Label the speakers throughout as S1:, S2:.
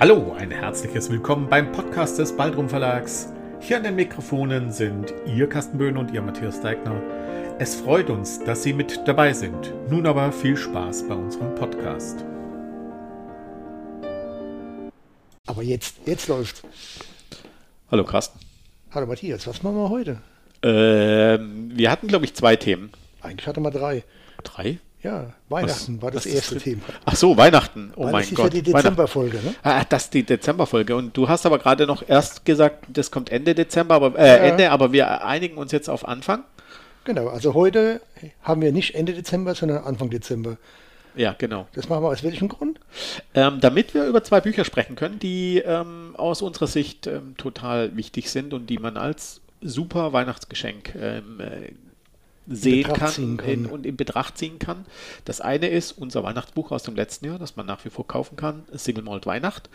S1: Hallo, ein herzliches Willkommen beim Podcast des Baldrum Verlags. Hier an den Mikrofonen sind Ihr Carsten Böhn und Ihr Matthias Deigner. Es freut uns, dass Sie mit dabei sind. Nun aber viel Spaß bei unserem Podcast.
S2: Aber jetzt, jetzt läuft.
S3: Hallo Carsten.
S2: Hallo Matthias, was machen wir heute?
S3: Ähm, wir hatten, glaube ich, zwei Themen.
S2: Eigentlich hatte man drei.
S3: Drei?
S2: Ja, Weihnachten
S3: Was-
S2: war das
S3: ist
S2: erste
S3: das?
S2: Thema.
S3: Ach so, Weihnachten. Oh
S2: Weil
S3: mein
S2: das ist
S3: Gott.
S2: ja die Dezemberfolge, ne?
S3: Ah, das ist die Dezemberfolge. Und du hast aber gerade noch erst gesagt, das kommt Ende Dezember, aber äh,
S2: Ja.
S3: Ende, aber wir einigen uns jetzt auf Anfang.
S2: Genau, also heute haben wir nicht Ende Dezember, sondern Anfang Dezember.
S3: Ja, genau.
S2: Das machen wir aus welchem Grund?
S3: Ähm, damit wir über zwei Bücher sprechen können, die ähm, aus unserer Sicht ähm, total wichtig sind und die man als super Weihnachtsgeschenk ähm, äh, sehen kann,
S2: kann.
S3: Und in Betracht ziehen kann. Das eine ist unser Weihnachtsbuch aus dem letzten Jahr, das man nach wie vor kaufen kann, Single Malt Weihnacht.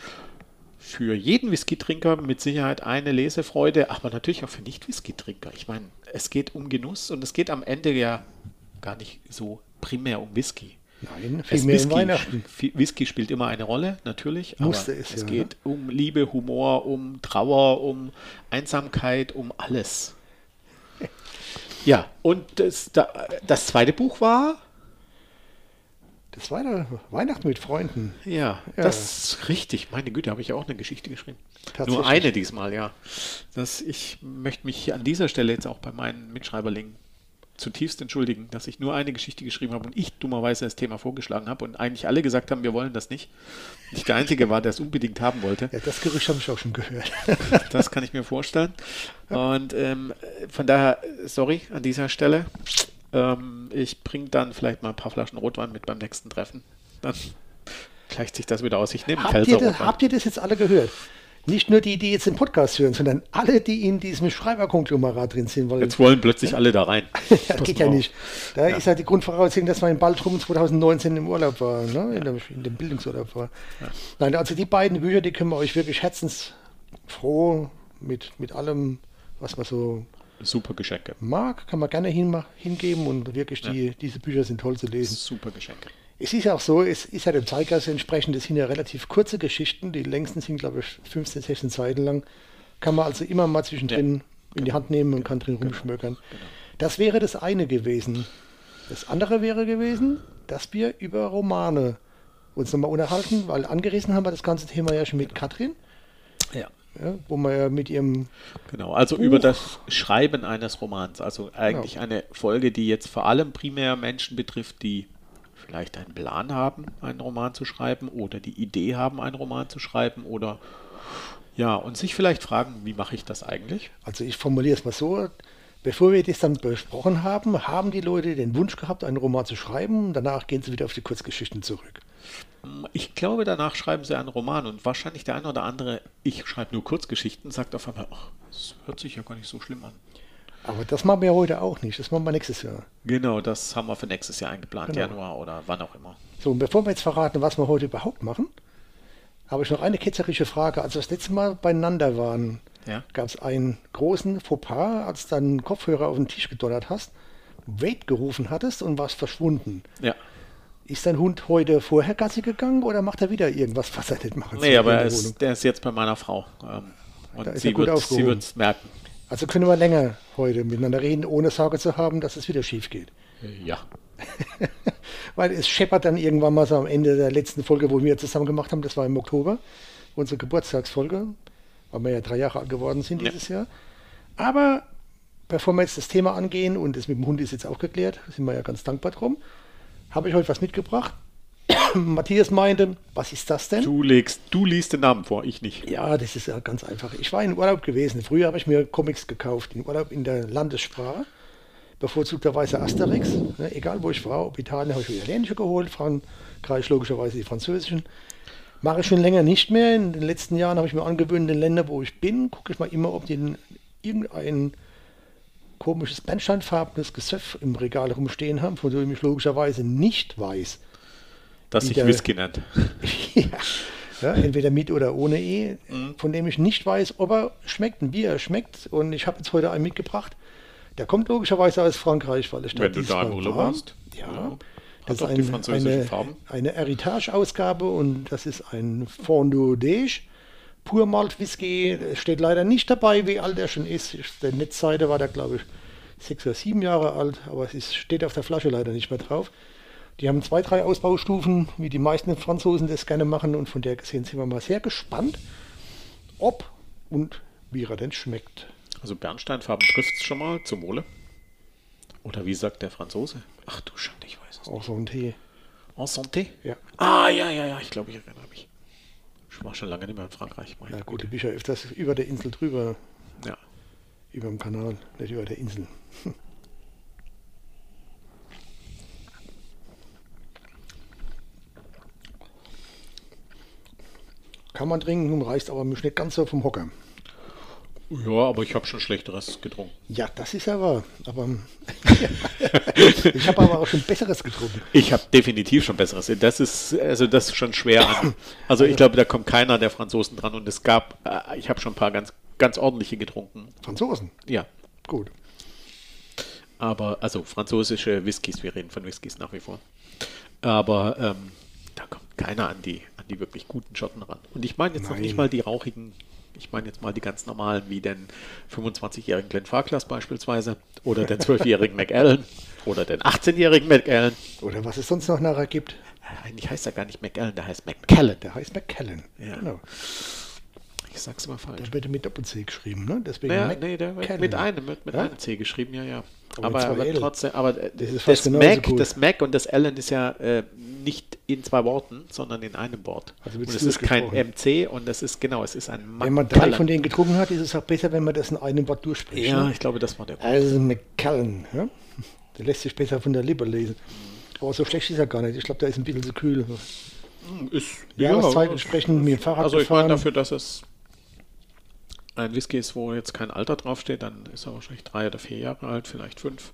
S3: Für jeden Whisky-Trinker mit Sicherheit eine Lesefreude, aber natürlich auch für Nicht-Whisky-Trinker. Ich meine, es geht um Genuss und es geht am Ende ja gar nicht so primär um Whisky.
S2: Nein,
S3: Es
S2: viel mehr in
S3: Whisky,
S2: Weihnachten.
S3: Whisky spielt immer eine Rolle, natürlich.
S2: Musste
S3: aber
S2: es
S3: es
S2: ja,
S3: geht um Liebe, Humor, um Trauer, um Einsamkeit, um alles. Ja, und das, da, das zweite Buch war,
S2: Das war Weihnachten mit Freunden.
S3: ja,
S2: Ja.
S3: das ist richtig. Meine Güte, habe ich auch eine Geschichte geschrieben. Nur eine diesmal, ja. Das, ich möchte mich an dieser Stelle jetzt auch bei meinen Mitschreiberlingen zutiefst entschuldigen, dass ich nur eine Geschichte geschrieben habe und ich dummerweise das Thema vorgeschlagen habe und eigentlich alle gesagt haben, wir wollen das nicht. Ich der Einzige war, der es unbedingt haben wollte.
S2: Ja, das Gerücht habe ich auch schon gehört.
S3: Das kann ich mir vorstellen. Und ähm, von daher, sorry an dieser Stelle. Ähm, ich bringe dann vielleicht mal ein paar Flaschen Rotwein mit beim nächsten Treffen. Dann gleicht sich das wieder aus. Ich nehme
S2: habt, ihr das, habt ihr das jetzt alle gehört? Nicht nur die, die jetzt den Podcast hören, sondern alle, die in diesem Schreiberkonglomerat drin sind. Weil
S3: Jetzt wollen plötzlich alle da rein.
S2: das
S3: Pass
S2: geht ja
S3: auf.
S2: nicht. Da ist halt die Grundvoraussetzung, dass man in Baltrum 2019 im Urlaub war, ne? in, dem, in dem Bildungsurlaub war. Nein, also die beiden Bücher, die können wir euch wirklich herzensfroh mit, mit allem, was man so
S3: Super Geschenke.
S2: mag, kann man gerne hinma- hingeben und wirklich die, diese Bücher sind toll zu lesen.
S3: Super Geschenke.
S2: Es ist ja auch so, es ist ja dem Zeitgeist entsprechend, das sind ja relativ kurze Geschichten, die längsten sind, glaube ich, 15, 16 Seiten lang. Kann man also immer mal zwischendrin in die Hand nehmen und kann drin rumschmökern. Das wäre das eine gewesen. Das andere wäre gewesen, dass wir über Romane uns nochmal unterhalten, weil angerissen haben wir das ganze Thema ja schon mit Katrin,
S3: Ja.
S2: ja, wo wir ja mit ihrem
S3: Genau, also über das Schreiben eines Romans. Also eigentlich
S2: Genau.
S3: eine Folge, die jetzt vor allem primär Menschen betrifft, die vielleicht einen Plan haben, einen Roman zu schreiben oder die Idee haben, einen Roman zu schreiben oder ja, und sich vielleicht fragen, wie mache ich das eigentlich?
S2: Also ich formuliere es mal so, bevor wir das dann besprochen haben, haben die Leute den Wunsch gehabt, einen Roman zu schreiben. Danach gehen sie wieder auf die Kurzgeschichten zurück.
S3: Ich glaube, danach schreiben sie einen Roman und wahrscheinlich der eine oder andere, ich schreibe nur Kurzgeschichten, sagt auf einmal, ach, das hört sich ja gar nicht so schlimm an.
S2: Aber das machen wir ja heute auch nicht. Das machen wir nächstes Jahr.
S3: Genau, das haben wir für nächstes Jahr eingeplant,
S2: Genau.
S3: Januar oder wann auch immer.
S2: So, und bevor wir jetzt verraten, was wir heute überhaupt machen, habe ich noch eine ketzerische Frage. Als wir das letzte Mal beieinander waren,
S3: Ja.
S2: gab es einen großen Fauxpas, als du deinen Kopfhörer auf den Tisch gedonnert hast, Wait gerufen hattest und warst verschwunden.
S3: Ja.
S2: Ist dein Hund heute vorher Gassi gegangen oder macht er wieder irgendwas, was er nicht machen
S3: Nee,
S2: soll
S3: aber
S2: in
S3: er
S2: der
S3: ist, der ist jetzt bei meiner Frau. Ähm, und sie wird wird's merken.
S2: Also können wir länger heute miteinander reden, ohne Sorge zu haben, dass es wieder schief geht.
S3: Äh, Ja.
S2: Weil es scheppert dann irgendwann mal so am Ende der letzten Folge, wo wir zusammen gemacht haben, das war im Oktober, unsere Geburtstagsfolge, weil wir ja drei Jahre alt geworden sind
S3: Ja.
S2: dieses Jahr. Aber bevor wir jetzt das Thema angehen, und das mit dem Hund ist jetzt auch geklärt, sind wir ja ganz dankbar drum, habe ich heute was mitgebracht. Matthias meinte, was ist das denn?
S3: Du legst, du liest den Namen vor, ich nicht.
S2: Ja, das ist ja ganz einfach. Ich war in Urlaub gewesen. Früher habe ich mir Comics gekauft, in Urlaub in der Landessprache. Bevorzugterweise Asterix. Ne, egal wo ich war, ob Italien habe ich italienische geholt, Frankreich logischerweise die französischen. Mache ich schon länger nicht mehr. In den letzten Jahren habe ich mir angewöhnt, in den Ländern, wo ich bin, gucke ich mal immer, ob die in irgendein komisches bernsteinfarbenes Gesöff im Regal rumstehen haben, von dem ich logischerweise nicht weiß,
S3: Das sich Whisky nennt.
S2: ja. ja, entweder mit oder ohne E, von dem ich nicht weiß, ob er schmeckt und wie er schmeckt. Und ich habe jetzt heute einen mitgebracht. Der kommt logischerweise aus Frankreich, weil ich da
S3: Wenn du da im Urlaub
S2: war.
S3: warst.
S2: Ja.
S3: Ja.
S2: Das ist ein, eine,
S3: Farben.
S2: eine Heritage-Ausgabe und das ist ein Fondo Dege. Pur Malt Whisky. Steht leider nicht dabei, wie alt er schon ist. Der Netzseite war der, glaube ich, sechs oder sieben Jahre alt, aber es ist, steht auf der Flasche leider nicht mehr drauf. Die haben zwei, drei Ausbaustufen, wie die meisten Franzosen das gerne machen und von der gesehen sind wir mal sehr gespannt, ob und wie er denn schmeckt.
S3: Also Bernsteinfarben trifft es schon mal zum Wohle. Oder wie sagt der Franzose? Ach du Schande, ich weiß es nicht.
S2: Ein Tee.
S3: En santé?
S2: Ja.
S3: Ah, ja, ja, ja, ich glaube, ich erinnere mich. Ich war schon lange nicht mehr in Frankreich. Meine
S2: Ja gut, du bist ja öfters über der Insel drüber,
S3: Ja.
S2: über dem Kanal, nicht über der Insel. Kann man trinken, reißt aber mich nicht ganz so vom Hocker.
S3: ja, aber ich habe schon Schlechteres getrunken.
S2: Ja, das ist ja wahr. Aber ich habe aber auch schon Besseres getrunken.
S3: Ich habe definitiv schon Besseres. Das ist, also das ist schon schwer an. Also ich glaube, da kommt keiner der Franzosen dran und es gab, äh, ich habe schon ein paar ganz, ganz ordentliche getrunken.
S2: Franzosen.
S3: Ja.
S2: Gut.
S3: Aber, also französische Whiskys, wir reden von Whiskys nach wie vor. Aber ähm, da kommt keiner an die, die wirklich guten Schotten ran. Und ich meine jetzt noch
S2: Nein.
S3: nicht mal die rauchigen, ich meine jetzt mal die ganz normalen, wie den 25-jährigen Glenn Farclas beispielsweise, oder den 12-jährigen McAllen, oder den 18-jährigen McAllen.
S2: Oder was es sonst noch nachher gibt.
S3: Äh, Eigentlich heißt er gar nicht McAllen, der heißt McKellen.
S2: Der heißt McKellen.
S3: Ja.
S2: Genau.
S3: Ich sag's immer falsch.
S2: Der wird mit Doppel-C geschrieben, ne? Deswegen
S3: Ja,
S2: Mac-
S3: nee, der wird mit einem, mit, mit
S2: Ja?
S3: einem C geschrieben, ja, ja.
S2: Aber
S3: Aber, trotzdem, aber äh,
S2: Das ist
S3: das,
S2: fast genauso
S3: Mac,
S2: gut.
S3: das Mac und das Allen ist ja äh, nicht in zwei Worten, sondern in einem Wort.
S2: Also
S3: und es ist kein. MC und das ist genau, es ist ein
S2: Wenn man drei von denen getrunken hat, ist es auch besser, wenn man das in einem Wort durchspricht.
S3: Ja,
S2: Ne?
S3: ich glaube, das war der.
S2: Also McKellen. Ja? Der lässt sich besser von der Lippe lesen. Aber so schlecht ist er gar nicht. Ich glaube, der ist ein bisschen zu kühl.
S3: Ist,
S2: Jahreszeit entsprechend dem Fahrrad
S3: Also ich meine dafür, dass es ein Whisky ist, wo jetzt kein Alter draufsteht, dann ist er wahrscheinlich drei oder vier Jahre alt, vielleicht fünf.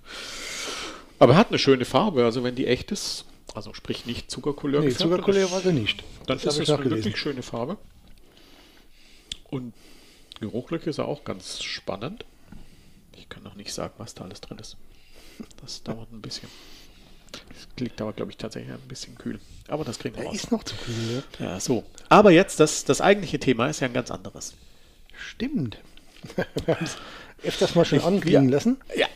S3: Aber er hat eine schöne Farbe, also wenn die echt ist, also sprich nicht Zuckercouleur
S2: Nee, Zuckercouleur war sie nicht.
S3: dann
S2: Das
S3: ist es eine
S2: nachgelesen.
S3: wirklich schöne Farbe. Und geruchlich ist er auch ganz spannend. Ich kann noch nicht sagen, was da alles drin ist. Das dauert ein bisschen. Es liegt aber, glaube ich, tatsächlich ein bisschen kühl. Aber das kriegen wir
S2: Der
S3: raus.
S2: ist noch zu kühl. Ja?
S3: Ja, so. Aber jetzt, das, das eigentliche Thema ist ja ein ganz anderes.
S2: Stimmt. Wir haben es öfters mal schon
S3: Ich-
S2: anklingen
S3: ja.
S2: lassen.
S3: Ja.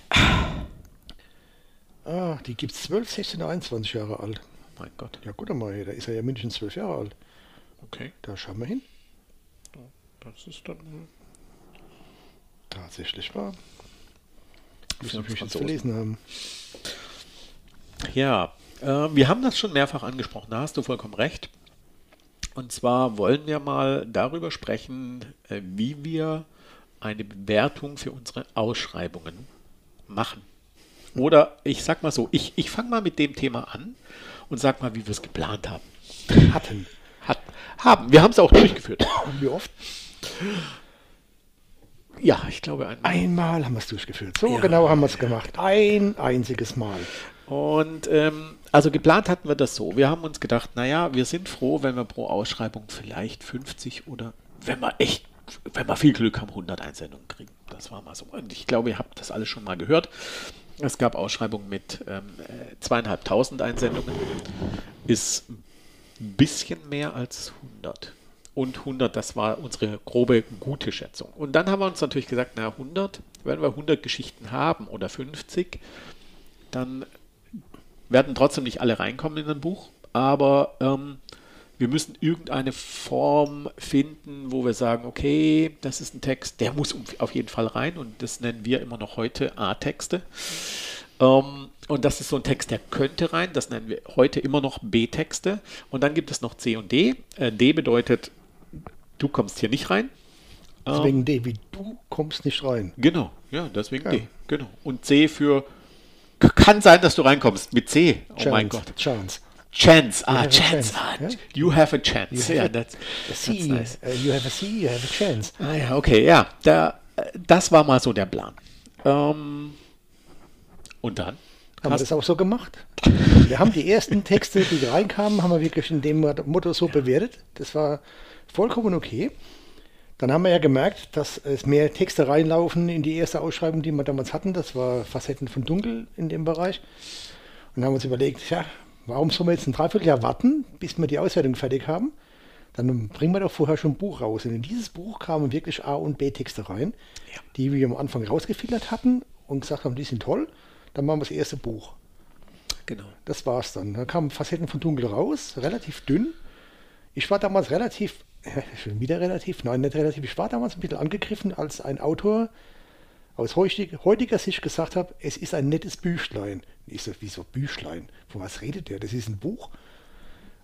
S2: Ah, die gibt es 12, 16, 21 Jahre alt.
S3: Mein Gott.
S2: Ja, gut einmal, da ist er ja mindestens 12 Jahre alt.
S3: Okay.
S2: Da schauen wir hin.
S3: Das ist dann.
S2: Tatsächlich wahr. Müssen wir
S3: Franzosen.
S2: verlesen haben.
S3: Ja, äh, wir haben das schon mehrfach angesprochen, da hast du vollkommen recht. Und zwar wollen wir mal darüber sprechen, äh, wie wir eine Bewertung für unsere Ausschreibungen machen. Oder ich sag mal so, ich, ich fange mal mit dem Thema an und sag mal, wie wir es geplant haben.
S2: Hatten.
S3: Hat, haben. Wir haben es auch durchgeführt.
S2: Wie oft?
S3: Ja, ich glaube einmal.
S2: Einmal haben wir es durchgeführt. So
S3: Ja.
S2: genau haben wir es gemacht. Ein einziges Mal.
S3: Und ähm, also geplant hatten wir das so. Wir haben uns gedacht, naja, wir sind froh, wenn wir pro Ausschreibung vielleicht 50 oder wenn wir echt, wenn wir viel Glück haben, 100 Einsendungen kriegen. Das war mal so. Und ich glaube, ihr habt das alles schon mal gehört. Es gab Ausschreibungen mit ähm, äh, zweieinhalbtausend Einsendungen. Ist ein bisschen mehr als 100. Und 100, das war unsere grobe, gute Schätzung. Und dann haben wir uns natürlich gesagt, na 100, wenn wir 100 Geschichten haben oder 50, dann werden trotzdem nicht alle reinkommen in ein Buch, aber ähm, wir müssen irgendeine Form finden, wo wir sagen, okay, das ist ein Text, der muss auf jeden Fall rein und das nennen wir immer noch heute A-Texte. Ähm, und das ist so ein Text, der könnte rein, das nennen wir heute immer noch B-Texte. Und dann gibt es noch C und D. Äh, D bedeutet, du kommst hier nicht rein. Ähm,
S2: Deswegen D, wie du kommst nicht rein.
S3: Genau, ja, deswegen
S2: Ja.
S3: D. Genau. Und C für kann sein, dass du reinkommst mit C. Oh mein
S2: Chance,
S3: Gott.
S2: Chance.
S3: Chance. Ah, chance.
S2: chance,
S3: Ah? You have a chance.
S2: You have
S3: ja,
S2: a-
S3: that's, that's nice.
S2: uh, you have a C, you have a chance.
S3: Ah ja, okay, ja. Da, das war mal so der Plan. Ähm, und dann?
S2: Haben wir das auch so gemacht? Wir haben die ersten Texte, die reinkamen, haben wir wirklich in dem Motto so bewertet. Das war vollkommen okay. Dann haben wir ja gemerkt, dass es mehr Texte reinlaufen in die erste Ausschreibung, die wir damals hatten. Das war Facetten von Dunkel in dem Bereich. Und haben uns überlegt, ja, warum soll man jetzt ein Dreivierteljahr warten, bis wir die Auswertung fertig haben? Dann bringen wir doch vorher schon ein Buch raus. Und in dieses Buch kamen wirklich A- und B-Texte rein,
S3: Ja.
S2: die wir am Anfang rausgefiltert hatten und gesagt haben, die sind toll. Dann machen wir das erste Buch.
S3: Genau.
S2: Das war's dann. Dann kamen Facetten von Dunkel raus, relativ dünn. Ich war damals relativ, schon wieder relativ, nein, nicht relativ, ich war damals ein bisschen angegriffen, als ein Autor aus heutig, heutiger Sicht gesagt hat, es ist ein nettes Büchlein. Ich so, wieso Büchlein? Von was redet der? Das ist ein Buch.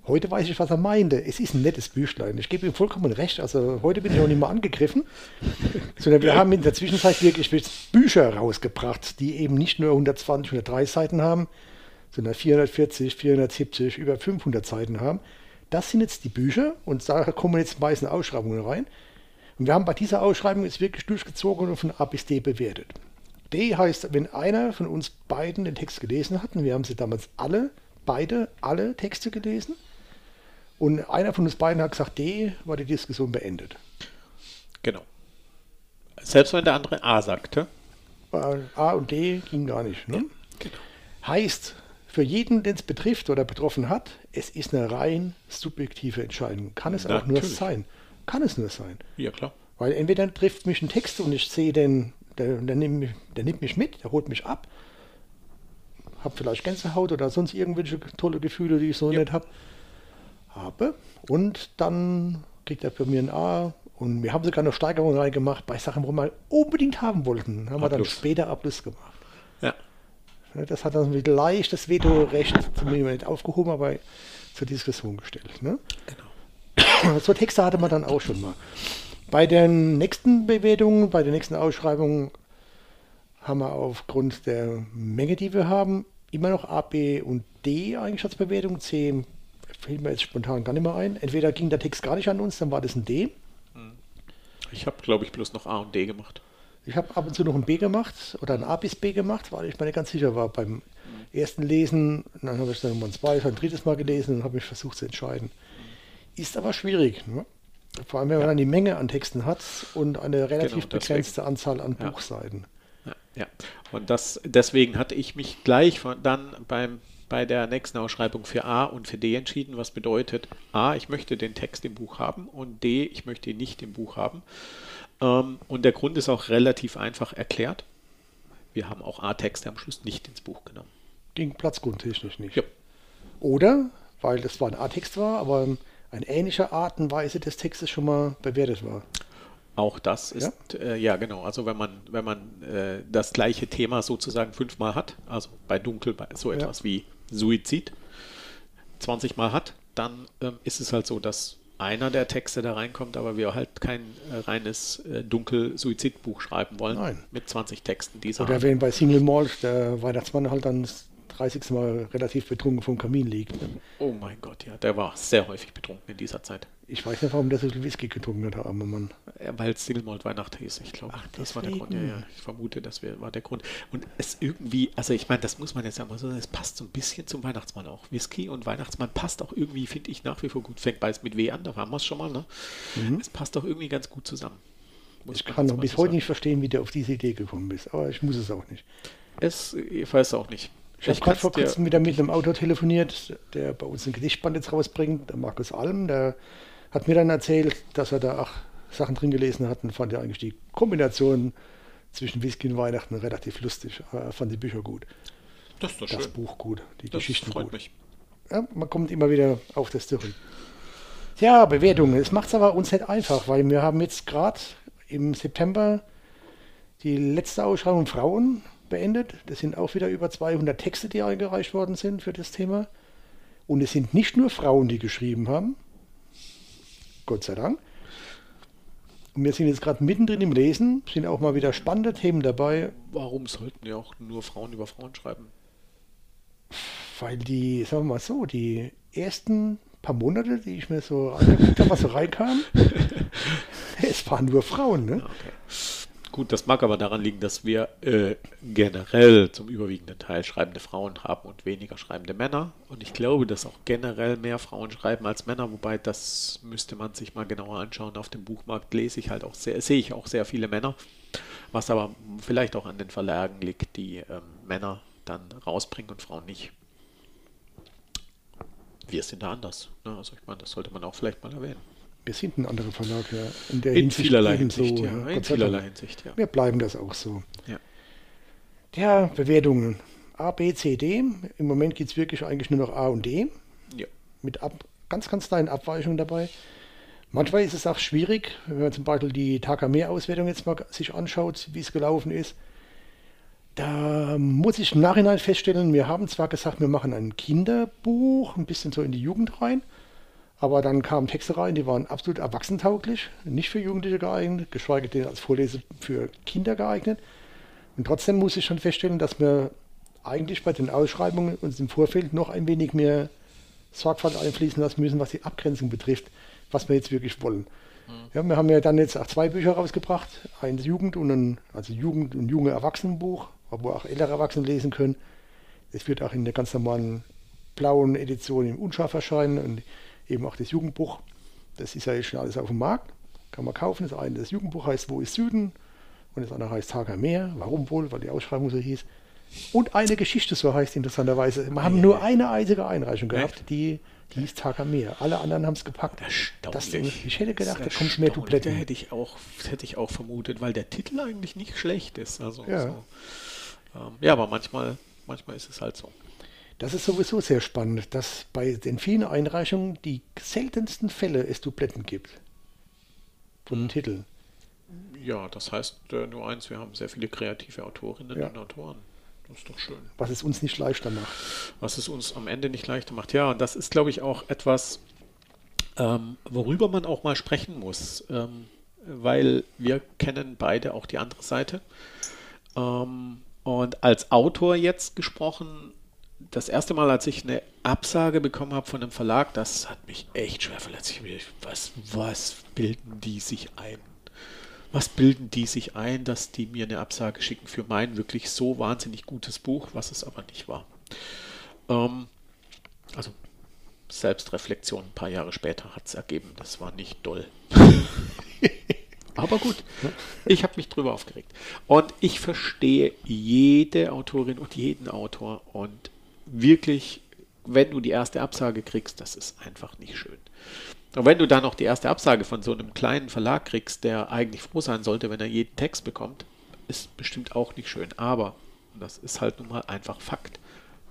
S2: Heute weiß ich, was er meinte. Es ist ein nettes Büchlein. Ich gebe ihm vollkommen recht. Also heute bin ich auch nicht mehr angegriffen. Sondern wir haben in der Zwischenzeit wirklich Bücher rausgebracht, die eben nicht nur 120, 130 Seiten haben, sondern 440, 470, über 500 Seiten haben. Das sind jetzt die Bücher und da kommen jetzt meistens Ausschreibungen rein. Und wir haben bei dieser Ausschreibung jetzt wirklich durchgezogen und von A bis D bewertet. D heißt, wenn einer von uns beiden den Text gelesen hat, und wir haben sie damals alle, beide, alle Texte gelesen, und einer von uns beiden hat gesagt, D, war die Diskussion beendet.
S3: Genau. Selbst wenn der andere A sagte.
S2: A und D ging gar nicht. Ne?
S3: Genau.
S2: Heißt, für jeden, den es betrifft oder betroffen hat, es ist eine rein subjektive Entscheidung. Kann es auch nur
S3: Natürlich.
S2: sein. Kann es nur sein.
S3: Ja, klar.
S2: Weil entweder trifft mich ein Text und ich sehe den, der, der, nimmt, mich- der nimmt mich mit, der holt mich ab, habe vielleicht Gänsehaut oder sonst irgendwelche tolle Gefühle, die ich so
S3: Ja.
S2: nicht habe, habe. Und dann kriegt er bei mir ein A. Und wir haben sogar noch Steigerungen reingemacht bei Sachen, wo wir unbedingt haben wollten. Haben wir dann später Abschluss gemacht.
S3: Ja,
S2: Das hat dann mit leicht das Vetorecht zumindest nicht aufgehoben, aber zur Diskussion gestellt. Ne?
S3: Genau.
S2: So Texte hatte man dann auch schon mal. Bei den nächsten Bewertungen, bei den nächsten Ausschreibungen haben wir aufgrund der Menge, die wir haben, immer noch A, B und D eigentlich als Bewertung. C fällt mir jetzt spontan gar nicht mehr ein. Entweder ging der Text gar nicht an uns, dann war das ein D.
S3: Ich habe, glaube ich, bloß noch A und D gemacht.
S2: Ich habe ab und zu noch ein B gemacht oder ein A bis B gemacht, weil ich mir nicht ganz sicher war beim ersten Lesen. Dann habe ich dann mal ein zweites, ein drittes Mal gelesen und habe mich versucht zu entscheiden. Ist aber schwierig. Ne? Vor allem, wenn man dann die Menge an Texten hat und eine relativ
S3: Genau,
S2: begrenzte Anzahl an
S3: Ja.
S2: Buchseiten.
S3: Ja, ja. Und das, deswegen hatte ich mich gleich von, dann beim, bei der nächsten Ausschreibung für A und für D entschieden, was bedeutet A, ich möchte den Text im Buch haben und D, ich möchte ihn nicht im Buch haben. Ähm, und der Grund ist auch relativ einfach erklärt. Wir haben auch A-Texte am Schluss nicht ins Buch genommen.
S2: Ging platzgrundtechnisch nicht.
S3: Ja.
S2: Oder, weil das zwar ein A-Text war, aber eine ähnliche Art und Weise des Textes schon mal bewertet war.
S3: Auch das ist, ja, äh, ja genau. Also wenn man, wenn man äh, das gleiche Thema sozusagen fünfmal hat, also bei Dunkel bei so
S2: Ja.
S3: etwas wie Suizid 20 Mal hat, dann ähm, ist es halt so, dass einer der Texte da reinkommt, aber wir halt kein äh, reines äh, Dunkel-Suizidbuch schreiben wollen
S2: Nein.
S3: mit 20 Texten dieser
S2: Oder
S3: Art.
S2: wenn bei Single Malt der Weihnachtsmann halt dann das 30. Mal relativ betrunken vom Kamin liegt. ne?
S3: Oh mein Gott, ja, der war sehr häufig betrunken in dieser Zeit.
S2: Ich weiß nicht, warum der so viel Whisky getrunken hat, der arme Mann.
S3: Ja, Weil es Single Malt Weihnacht hieß, ich glaube.
S2: Ach,
S3: das war der Grund. Ja, ja, ich vermute, das war der Grund. Und es irgendwie, also ich meine, das muss man jetzt ja mal so sagen, es passt so ein bisschen zum Weihnachtsmann auch. Whisky und Weihnachtsmann passt auch irgendwie, finde ich, nach wie vor gut. Fängt beides mit W an, da haben wir es schon mal, ne? Es passt auch irgendwie ganz gut zusammen. Muss
S2: Mhm. Ich kann noch bis
S3: so
S2: heute
S3: sagen.
S2: nicht verstehen, wie der auf diese Idee gekommen ist, aber ich muss es auch nicht.
S3: Es, ich weiß auch nicht.
S2: Ich habe gerade vor kurzem wieder mit einem Autor telefoniert, der bei uns ein Gedichtband jetzt rausbringt, der Markus Alm, der hat mir dann erzählt, dass er da auch Sachen drin gelesen hat und fand ja eigentlich die Kombination zwischen Whisky und Weihnachten relativ lustig. Er fand die Bücher gut,
S3: Das ist doch
S2: das
S3: schön.
S2: Buch gut, die
S3: Das
S2: Geschichten
S3: freut
S2: gut.
S3: mich.
S2: Ja, man kommt immer wieder auf das zurück. Tja, Bewertungen. Es macht es aber uns nicht einfach, weil wir haben jetzt gerade im September die letzte Ausschreibung Frauen beendet. Das sind auch wieder über 200 Texte, die eingereicht worden sind für das Thema. Und es sind nicht nur Frauen, die geschrieben haben. Gott sei Dank. Und wir sind jetzt gerade mittendrin im Lesen, sind auch mal wieder spannende Themen dabei,
S3: Warum sollten ja auch nur Frauen über Frauen schreiben?
S2: Weil die, sagen wir mal so, die ersten paar Monate, die ich mir so angeguckt habe, was so reinkam, es waren nur Frauen, ne?
S3: Okay. Gut, das mag aber daran liegen, dass wir äh, generell zum überwiegenden Teil schreibende Frauen haben und weniger schreibende Männer. Und ich glaube, dass auch generell mehr Frauen schreiben als Männer, wobei das müsste man sich mal genauer anschauen. Auf dem Buchmarkt lese ich halt auch sehr, sehe ich auch sehr viele Männer, was aber vielleicht auch an den Verlagen liegt, die ähm, Männer dann rausbringen und Frauen nicht. wir sind da anders. Ne? Also ich meine, das sollte man auch vielleicht mal erwähnen.
S2: Wir sind ein anderer Verlag, ja. In, der
S3: In
S2: Hinsicht
S3: vielerlei Hinsicht, ja.
S2: ja,
S3: In vielerlei. Hinsicht, ja.
S2: Wir bleiben das auch so.
S3: Ja.
S2: Ja, Bewertungen. A, B, C, D. Im Moment geht es wirklich eigentlich nur noch A und D.
S3: Ja.
S2: Mit ab, ganz, ganz kleinen Abweichungen dabei. Manchmal ist es auch schwierig, wenn man zum Beispiel die Takamea-Auswertung jetzt mal sich anschaut, wie es gelaufen ist. Da muss ich im Nachhinein feststellen, wir haben zwar gesagt, wir machen ein Kinderbuch, ein bisschen so in die Jugend rein, aber dann kamen Texte rein, die waren absolut erwachsentauglich, nicht für Jugendliche geeignet, geschweige denn als Vorlese für Kinder geeignet. Und trotzdem muss ich schon feststellen, dass wir eigentlich bei den Ausschreibungen uns im Vorfeld noch ein wenig mehr Sorgfalt einfließen lassen müssen, was die Abgrenzung betrifft, was wir jetzt wirklich wollen. Ja, wir haben ja dann jetzt auch zwei Bücher rausgebracht, ein Jugend- und ein also Jugend- und junge Erwachsenenbuch, wo auch ältere Erwachsene lesen können. Es wird auch in der ganz normalen blauen Edition im Unscharf erscheinen und eben auch das Jugendbuch. Das ist ja jetzt schon alles auf dem Markt, kann man kaufen. Das eine, das Jugendbuch heißt Wo ist Süden und das andere heißt Tag am Meer. Warum wohl? Weil die Ausschreibung so hieß. Und eine Geschichte, so heißt interessanterweise. Wir haben nur eine einzige Einreichung gehabt, die, die hieß Tag am Meer. Alle anderen haben es gepackt. Das,
S3: Erstaunlich.
S2: ich hätte gedacht, da
S3: Das
S2: kommt mehr. Dubletten.
S3: Hätte ich auch, das hätte ich auch vermutet, weil der Titel eigentlich nicht schlecht ist. Also
S2: Ja.
S3: so. ähm, ja, aber manchmal, manchmal ist es halt so.
S2: Das ist sowieso sehr spannend, dass bei den vielen Einreichungen die seltensten Fälle es Dubletten gibt. Von
S3: Hm.
S2: den Titeln.
S3: Ja, das heißt äh, nur eins, wir haben sehr viele kreative Autorinnen
S2: Ja.
S3: und Autoren. Das ist doch schön.
S2: Was es uns nicht leichter macht.
S3: was es uns am Ende nicht leichter macht. Ja, und das ist, glaube ich, auch etwas, ähm, worüber man auch mal sprechen muss, ähm, weil wir kennen beide auch die andere Seite. Ähm, und als Autor jetzt gesprochen, das erste Mal, als ich eine Absage bekommen habe von einem Verlag, das hat mich echt schwer verletzt. Ich, mir- was, was bilden die sich ein? Was bilden die sich ein, dass die mir eine Absage schicken für mein wirklich so wahnsinnig gutes Buch, was es aber nicht war? Ähm, also Selbstreflexion ein paar Jahre später hat es ergeben, das war nicht doll. aber gut, ich habe mich drüber aufgeregt. Und ich verstehe jede Autorin und jeden Autor und wirklich, wenn du die erste Absage kriegst, das ist einfach nicht schön. Und wenn du dann noch die erste Absage von so einem kleinen Verlag kriegst, der eigentlich froh sein sollte, wenn er jeden Text bekommt, ist bestimmt auch nicht schön. Aber, das ist halt nun mal einfach Fakt,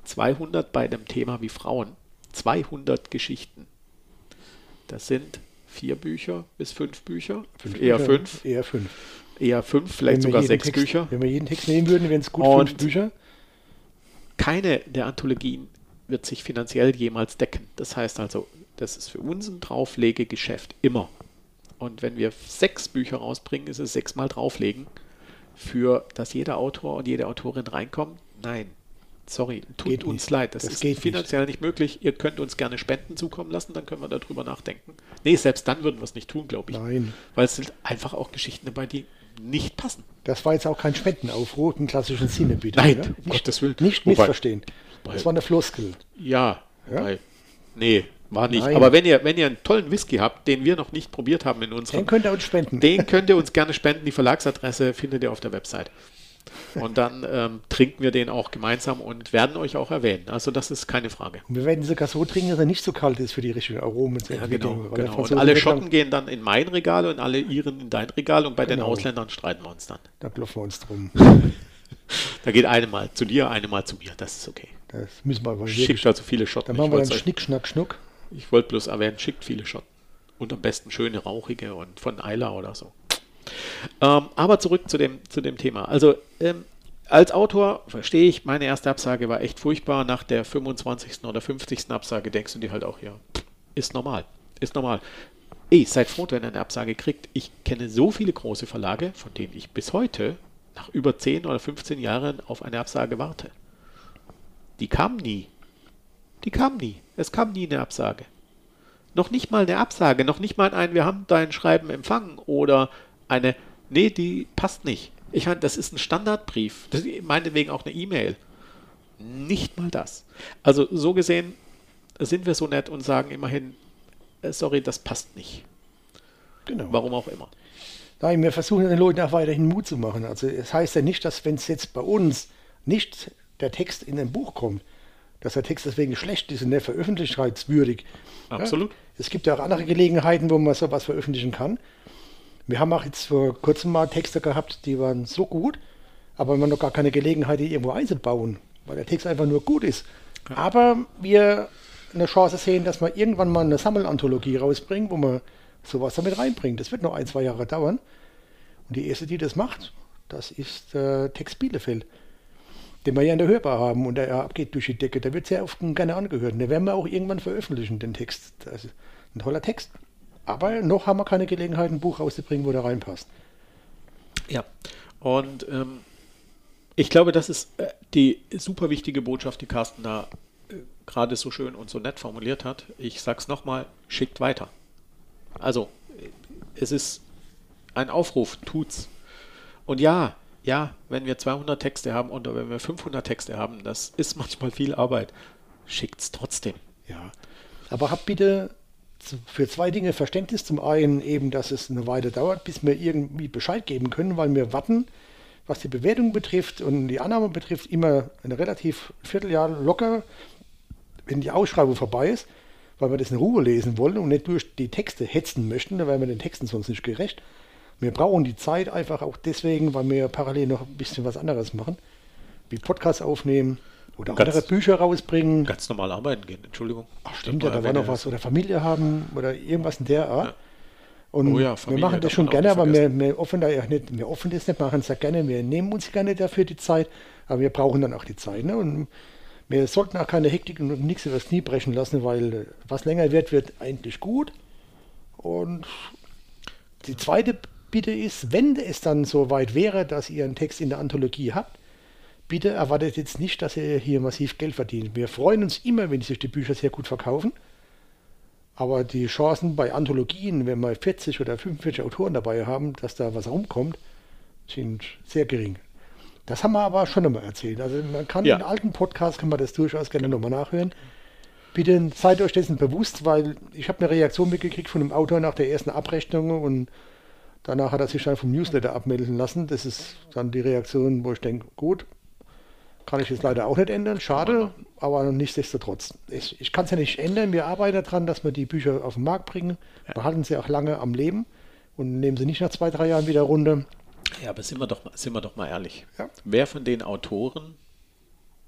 S3: 200 bei dem Thema wie Frauen, 200 Geschichten. Das sind vier Bücher bis fünf Bücher, eher
S2: Bücher,
S3: fünf,
S2: Eher fünf.
S3: eher fünf, vielleicht sogar sechs
S2: Text,
S3: Bücher.
S2: Wenn wir jeden Text nehmen würden, wären es gut
S3: Und-
S2: fünf Bücher.
S3: Keine der Anthologien wird sich finanziell jemals decken. Das heißt also, das ist für uns ein Drauflegegeschäft immer. Und wenn wir sechs Bücher rausbringen, ist es sechsmal drauflegen, für dass jeder Autor und jede Autorin reinkommt. Nein, sorry, tut
S2: Geht
S3: uns
S2: nicht.
S3: leid. Das,
S2: Das
S3: ist
S2: geht nicht.
S3: finanziell nicht. möglich. Ihr könnt uns gerne Spenden zukommen lassen, dann können wir darüber nachdenken. Nee, selbst dann würden wir es nicht tun, glaube ich.
S2: Nein.
S3: Weil es sind einfach auch Geschichten dabei, die nicht passen.
S2: Das war jetzt auch kein Spendenaufruf im klassischen Sinne, bitte.
S3: Nein,
S2: ja?
S3: um
S2: nicht,
S3: Gottes Willen.
S2: Nicht
S3: Wobei-
S2: missverstehen.
S3: wobei-
S2: Das war eine Floskel.
S3: Ja,
S2: Ja?
S3: wobei- nee, war nicht.
S2: Nein.
S3: Aber wenn ihr, wenn ihr einen tollen Whisky habt, den wir noch nicht probiert haben in
S2: Den
S3: unserem,
S2: könnt ihr uns spenden.
S3: den könnt ihr uns gerne spenden. Die Verlagsadresse findet ihr auf der Website. Und dann ähm, trinken wir den auch gemeinsam und werden euch auch erwähnen. Also das ist keine Frage.
S2: Und wir werden sogar so trinken, dass er nicht so kalt ist für die richtigen Aromen.
S3: Ja, genau. genau. Und alle Schotten gehen dann in mein Regal und alle Iren in dein Regal und bei den
S2: Genau.
S3: Ausländern streiten wir uns dann.
S2: Da klopfen wir uns drum.
S3: Da geht eine mal zu dir, eine mal zu mir. Das ist okay.
S2: Das müssen wir aber.
S3: Schickt also viele Schotten.
S2: Dann
S3: Ich
S2: machen wir dann Schnick, Schnack, Schnuck.
S3: Ich wollte bloß erwähnen, schickt viele Schotten. Und am besten schöne, rauchige und von Eila oder so. Ähm, aber zurück zu dem, zu dem Thema. Also, ähm, als Autor verstehe ich, meine erste Absage war echt furchtbar. Nach der 25. oder 50. Absage denkst du dir halt auch, ja, ist normal. Ist normal. Ey, seid froh, wenn ihr eine Absage kriegt. Ich kenne so viele große Verlage, von denen ich bis heute, nach über 10 oder 15 Jahren, auf eine Absage warte. Die kam nie. Die kam nie. Es kam nie eine Absage. Noch nicht mal eine Absage, noch nicht mal ein, wir haben dein Schreiben empfangen oder eine, nee, die passt nicht. Ich meine, das ist ein Standardbrief. Das ist meinetwegen auch eine E-Mail. Nicht mal das. Also so gesehen sind wir so nett und sagen immerhin, äh, sorry, das passt nicht.
S2: Genau.
S3: Warum auch immer.
S2: Nein, wir versuchen den Leuten auch weiterhin Mut zu machen. Also es heißt ja nicht, dass wenn es jetzt bei uns nicht der Text in ein Buch kommt, dass der Text deswegen schlecht ist und nicht veröffentlichungswürdig.
S3: Absolut.
S2: Ja, es gibt ja auch andere Gelegenheiten, wo man sowas veröffentlichen kann. Wir haben auch jetzt vor kurzem mal Texte gehabt, die waren so gut, aber man noch gar keine Gelegenheit, die irgendwo einzubauen, weil der Text einfach nur gut ist. Ja. Aber wir eine Chance sehen, dass wir irgendwann mal eine Sammelanthologie rausbringen, wo man sowas damit reinbringt. Das wird noch ein, zwei Jahre dauern. Und die erste, die das macht, das ist äh, Text Bielefeld, den wir ja in der Hörbar haben und der abgeht durch die Decke. Der wird sehr oft gerne angehört. Und den werden wir auch irgendwann veröffentlichen, den Text. Das ist ein toller Text. Aber noch haben wir keine Gelegenheit, ein Buch rauszubringen, wo der reinpasst.
S3: Ja, und ähm, ich glaube, das ist äh, die super wichtige Botschaft, die Carsten da äh, gerade so schön und so nett formuliert hat. Ich sag's nochmal, schickt weiter. Also, es ist ein Aufruf, tut's. Und ja, ja, wenn wir 200 Texte haben oder wenn wir 500 Texte haben, das ist manchmal viel Arbeit. Schickt's trotzdem.
S2: Ja. Aber habt bitte für zwei Dinge Verständnis. Zum einen eben, dass es eine Weile dauert, bis wir irgendwie Bescheid geben können, weil wir warten, was die Bewertung betrifft und die Annahme betrifft, immer ein relativ Vierteljahr locker, wenn die Ausschreibung vorbei ist, weil wir das in Ruhe lesen wollen und nicht durch die Texte hetzen möchten, da wären wir den Texten sonst nicht gerecht. Wir brauchen die Zeit einfach auch deswegen, weil wir parallel noch ein bisschen was anderes machen, wie Podcasts aufnehmen oder ganz, andere Bücher rausbringen.
S3: Ganz normal arbeiten gehen, Entschuldigung.
S2: Ach stimmt, ja, da war noch was. Oder Familie haben oder irgendwas in der Art. Ja. Und oh ja, Familie, wir machen das schon gerne, aber wir, wir offen ja nicht, wir offen das nicht, machen es ja gerne, wir nehmen uns gerne dafür die Zeit, aber wir brauchen dann auch die Zeit. Ne? Und wir sollten auch keine Hektik und nichts über das Knie brechen lassen, weil was länger wird, wird eigentlich gut. Und die zweite Bitte ist, wenn es dann so weit wäre, dass ihr einen Text in der Anthologie habt, bitte erwartet jetzt nicht, dass ihr hier massiv Geld verdient. Wir freuen uns immer, wenn sich die Bücher sehr gut verkaufen. Aber die Chancen bei Anthologien, wenn wir 40 oder 45 Autoren dabei haben, dass da was rumkommt, sind sehr gering. Das haben wir aber schon einmal erzählt. Also man kann ja. in alten Podcasts kann man das durchaus gerne nochmal nachhören. Bitte seid euch dessen bewusst, weil ich habe eine Reaktion mitgekriegt von einem Autor nach der ersten Abrechnung und danach hat er sich dann vom Newsletter abmelden lassen. Das ist dann die Reaktion, wo ich denke, gut, kann ich jetzt leider auch nicht ändern, schade, aber nichtsdestotrotz. Ich, ich kann es ja nicht ändern. Wir arbeiten daran, dass wir die Bücher auf den Markt bringen, ja. behalten sie auch lange am Leben und nehmen sie nicht nach zwei, drei Jahren wieder runter.
S3: Ja, aber sind wir doch, sind wir doch mal ehrlich. Ja. Wer von den Autoren,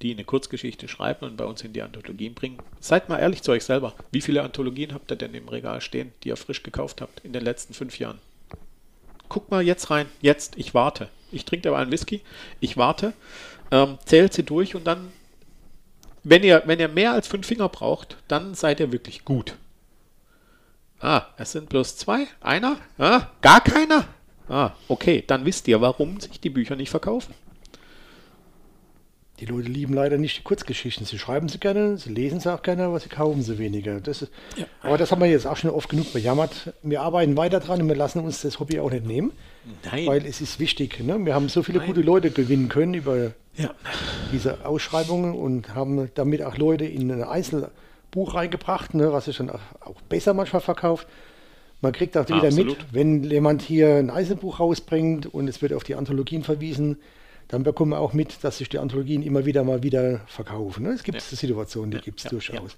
S3: die eine Kurzgeschichte schreiben und bei uns in die Anthologien bringen, seid mal ehrlich zu euch selber. Wie viele Anthologien habt ihr denn im Regal stehen, die ihr frisch gekauft habt in den letzten fünf Jahren? Guck mal jetzt rein. Jetzt, ich warte. Ich trinke aber einen Whisky. Ich warte ähm, zählt sie durch und dann, wenn ihr, wenn ihr mehr als fünf Finger braucht, dann seid ihr wirklich gut. Ah, es sind bloß zwei? Einer? Ah, gar keiner? Ah, okay, dann wisst ihr, warum sich die Bücher nicht verkaufen.
S2: Die Leute lieben leider nicht die Kurzgeschichten. Sie schreiben sie gerne, sie lesen sie auch gerne, aber sie kaufen sie weniger. Das ist, ja. Aber das haben wir jetzt auch schon oft genug bejammert. Wir arbeiten weiter dran und wir lassen uns das Hobby auch nicht nehmen. Nein. Weil es ist wichtig. Ne? Wir haben so viele Nein. gute Leute gewinnen können über ja. diese Ausschreibungen und haben damit auch Leute in ein Einzelbuch reingebracht, ne? was sich dann auch, besser manchmal verkauft. Man kriegt auch wieder Absolut. mit, wenn jemand hier ein Einzelbuch rausbringt und es wird auf die Anthologien verwiesen, dann bekommen wir auch mit, dass sich die Anthologien immer wieder mal wieder verkaufen. Ne? Es gibt ja. Situationen, die ja, gibt es ja, durchaus.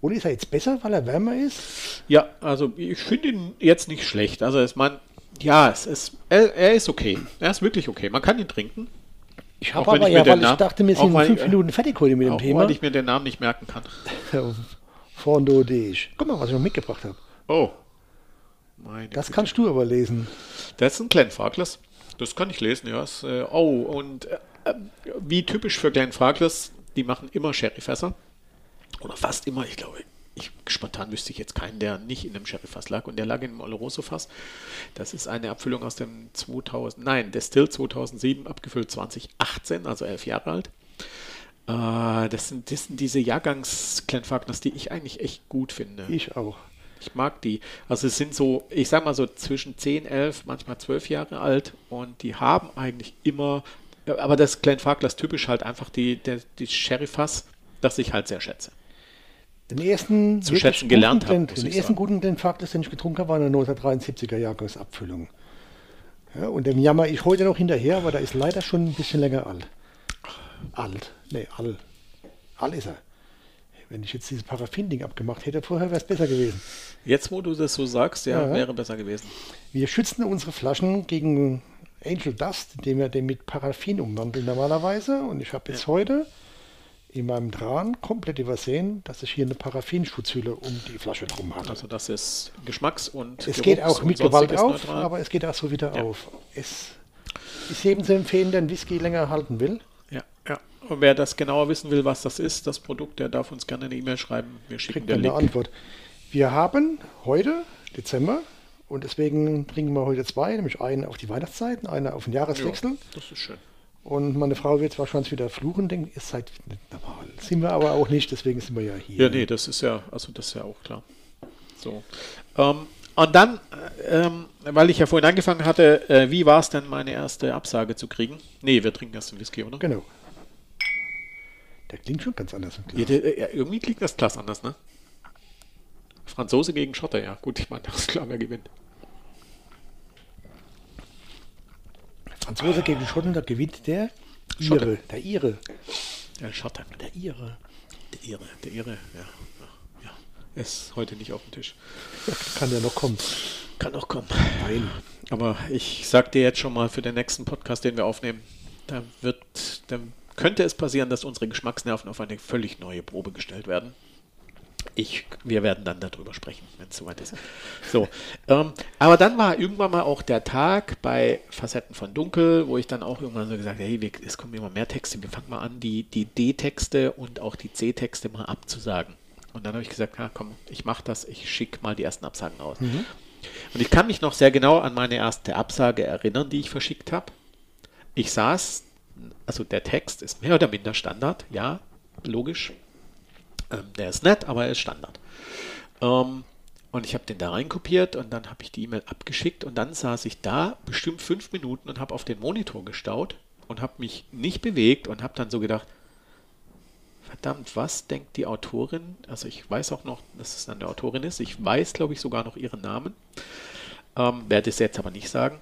S2: Und ist er jetzt besser, weil er wärmer ist?
S3: Ja, also ich finde ihn jetzt nicht schlecht. Also es man, ja, es ist, er, er, ist okay. Er ist wirklich okay. Man kann ihn trinken.
S2: Ich habe aber ja, weil Namen, ich dachte, wir sind in fünf Minuten fertig heute mit dem auch Thema.
S3: Weil ich mir den Namen nicht merken kann.
S2: Fondo Dej. Guck mal, was ich noch mitgebracht habe.
S3: Oh.
S2: Meine das Güte. kannst du aber lesen.
S3: Das ist ein Glenn Farkless. Das kann ich lesen, ja. Äh, oh, und äh, äh, wie typisch für Glenn Farkless, die machen immer Sherryfässer. Oder fast immer, ich glaube, ich, spontan wüsste ich jetzt keinen, der nicht in einem Sherryfass lag und der lag in einem Oloroso-Fass. Das ist eine Abfüllung aus dem 2000, nein, Destill 2007, abgefüllt 2018, also elf Jahre alt. Äh, das, sind, das sind diese Jahrgangs-Glenfarclas, die ich eigentlich echt gut finde.
S2: Ich auch.
S3: Ich mag die. Also es sind so, ich sag mal so zwischen 10, 11, manchmal 12 Jahre alt und die haben eigentlich immer, aber das Glen Farkless typisch halt einfach die, der, die Sherry-Fass, das ich halt sehr schätze.
S2: Den ersten
S3: zu schätzen gelernt
S2: habe. Den ersten sagen. guten Glen Farkless, den ich getrunken habe, war eine 1973er Jahrgangsabfüllung. Ja, und dem jammer ich heute noch hinterher, aber da ist leider schon ein bisschen länger alt. Alt. Nee, all. All ist er. Wenn ich jetzt dieses Paraffin-Ding abgemacht hätte, vorher wäre es besser gewesen.
S3: Jetzt, wo du das so sagst, ja,
S2: Ja.
S3: wäre besser gewesen.
S2: Wir schützen unsere Flaschen gegen Angel Dust, indem wir den mit Paraffin umwandeln normalerweise. Und ich habe jetzt heute in meinem Dran komplett übersehen, dass ich hier eine Paraffinschutzhülle um die Flasche drum hatte.
S3: Also das ist Geschmacks- und
S2: es geht
S3: Geruchs-
S2: auch
S3: und
S2: mit Gewalt auf,
S3: neutral.
S2: aber es geht auch so wieder
S3: Ja.
S2: auf. Es ist jedem zu empfehlen, der einen Whisky länger halten will.
S3: Ja, ja. Und wer das genauer wissen will, was das ist, das Produkt, der darf uns gerne eine E-Mail schreiben. Wir schicken
S2: kriegt eine. Antwort. Wir haben heute Dezember und deswegen trinken wir heute zwei, nämlich einen auf die Weihnachtszeit, und einen auf den Jahreswechsel.
S3: Ja, das ist schön.
S2: Und meine Frau wird wahrscheinlich wieder fluchen, denken, ihr seid nicht normal. Sind wir aber auch nicht, deswegen sind wir ja hier.
S3: Ja, nee, das ist ja, also das ist ja auch klar. So. Ähm, und dann, äh, ähm, weil ich ja vorhin angefangen hatte, äh, wie war es denn, meine erste Absage zu kriegen? Nee, wir trinken erst einen Whisky, oder?
S2: Genau. Der klingt schon ganz anders.
S3: Ja, der, äh, irgendwie klingt das Glas anders, ne? Franzose gegen Schotter, ja. Gut, ich meine, das ist klar, wer gewinnt.
S2: Franzose gegen Schotten, da gewinnt der
S3: Schotte.
S2: Ire. Der Ire.
S3: Der Schotter.
S2: Der Ire.
S3: Der Ihre, der Ihre, ja. ja, ja. Ist heute nicht auf dem Tisch.
S2: Kann der noch kommen.
S3: Kann auch kommen.
S2: Nein.
S3: Aber ich sag dir jetzt schon mal für den nächsten Podcast, den wir aufnehmen, da wird, da könnte es passieren, dass unsere Geschmacksnerven auf eine völlig neue Probe gestellt werden. Ich, wir werden dann darüber sprechen, wenn es soweit ist. So, ähm, aber dann war irgendwann mal auch der Tag bei Facetten von Dunkel, wo ich dann auch irgendwann so gesagt habe, hey, wir, es kommen immer mehr Texte, wir fangen mal an, die, die D-Texte und auch die C-Texte mal abzusagen. Und dann habe ich gesagt, ja, komm, ich mache das, ich schicke mal die ersten Absagen aus. Und ich kann mich noch sehr genau an meine erste Absage erinnern, die ich verschickt habe. Ich saß, also der Text ist mehr oder minder Standard, ja, logisch. Ähm, der ist nett, aber er ist Standard. Ähm, und ich habe den da reinkopiert und dann habe ich die E-Mail abgeschickt und dann saß ich da bestimmt fünf Minuten und habe auf den Monitor gestaut und habe mich nicht bewegt und habe dann so gedacht, verdammt, was denkt die Autorin? Also ich weiß auch noch, dass es eine Autorin ist. Ich weiß, glaube ich, sogar noch ihren Namen. Ähm, werde es jetzt aber nicht sagen,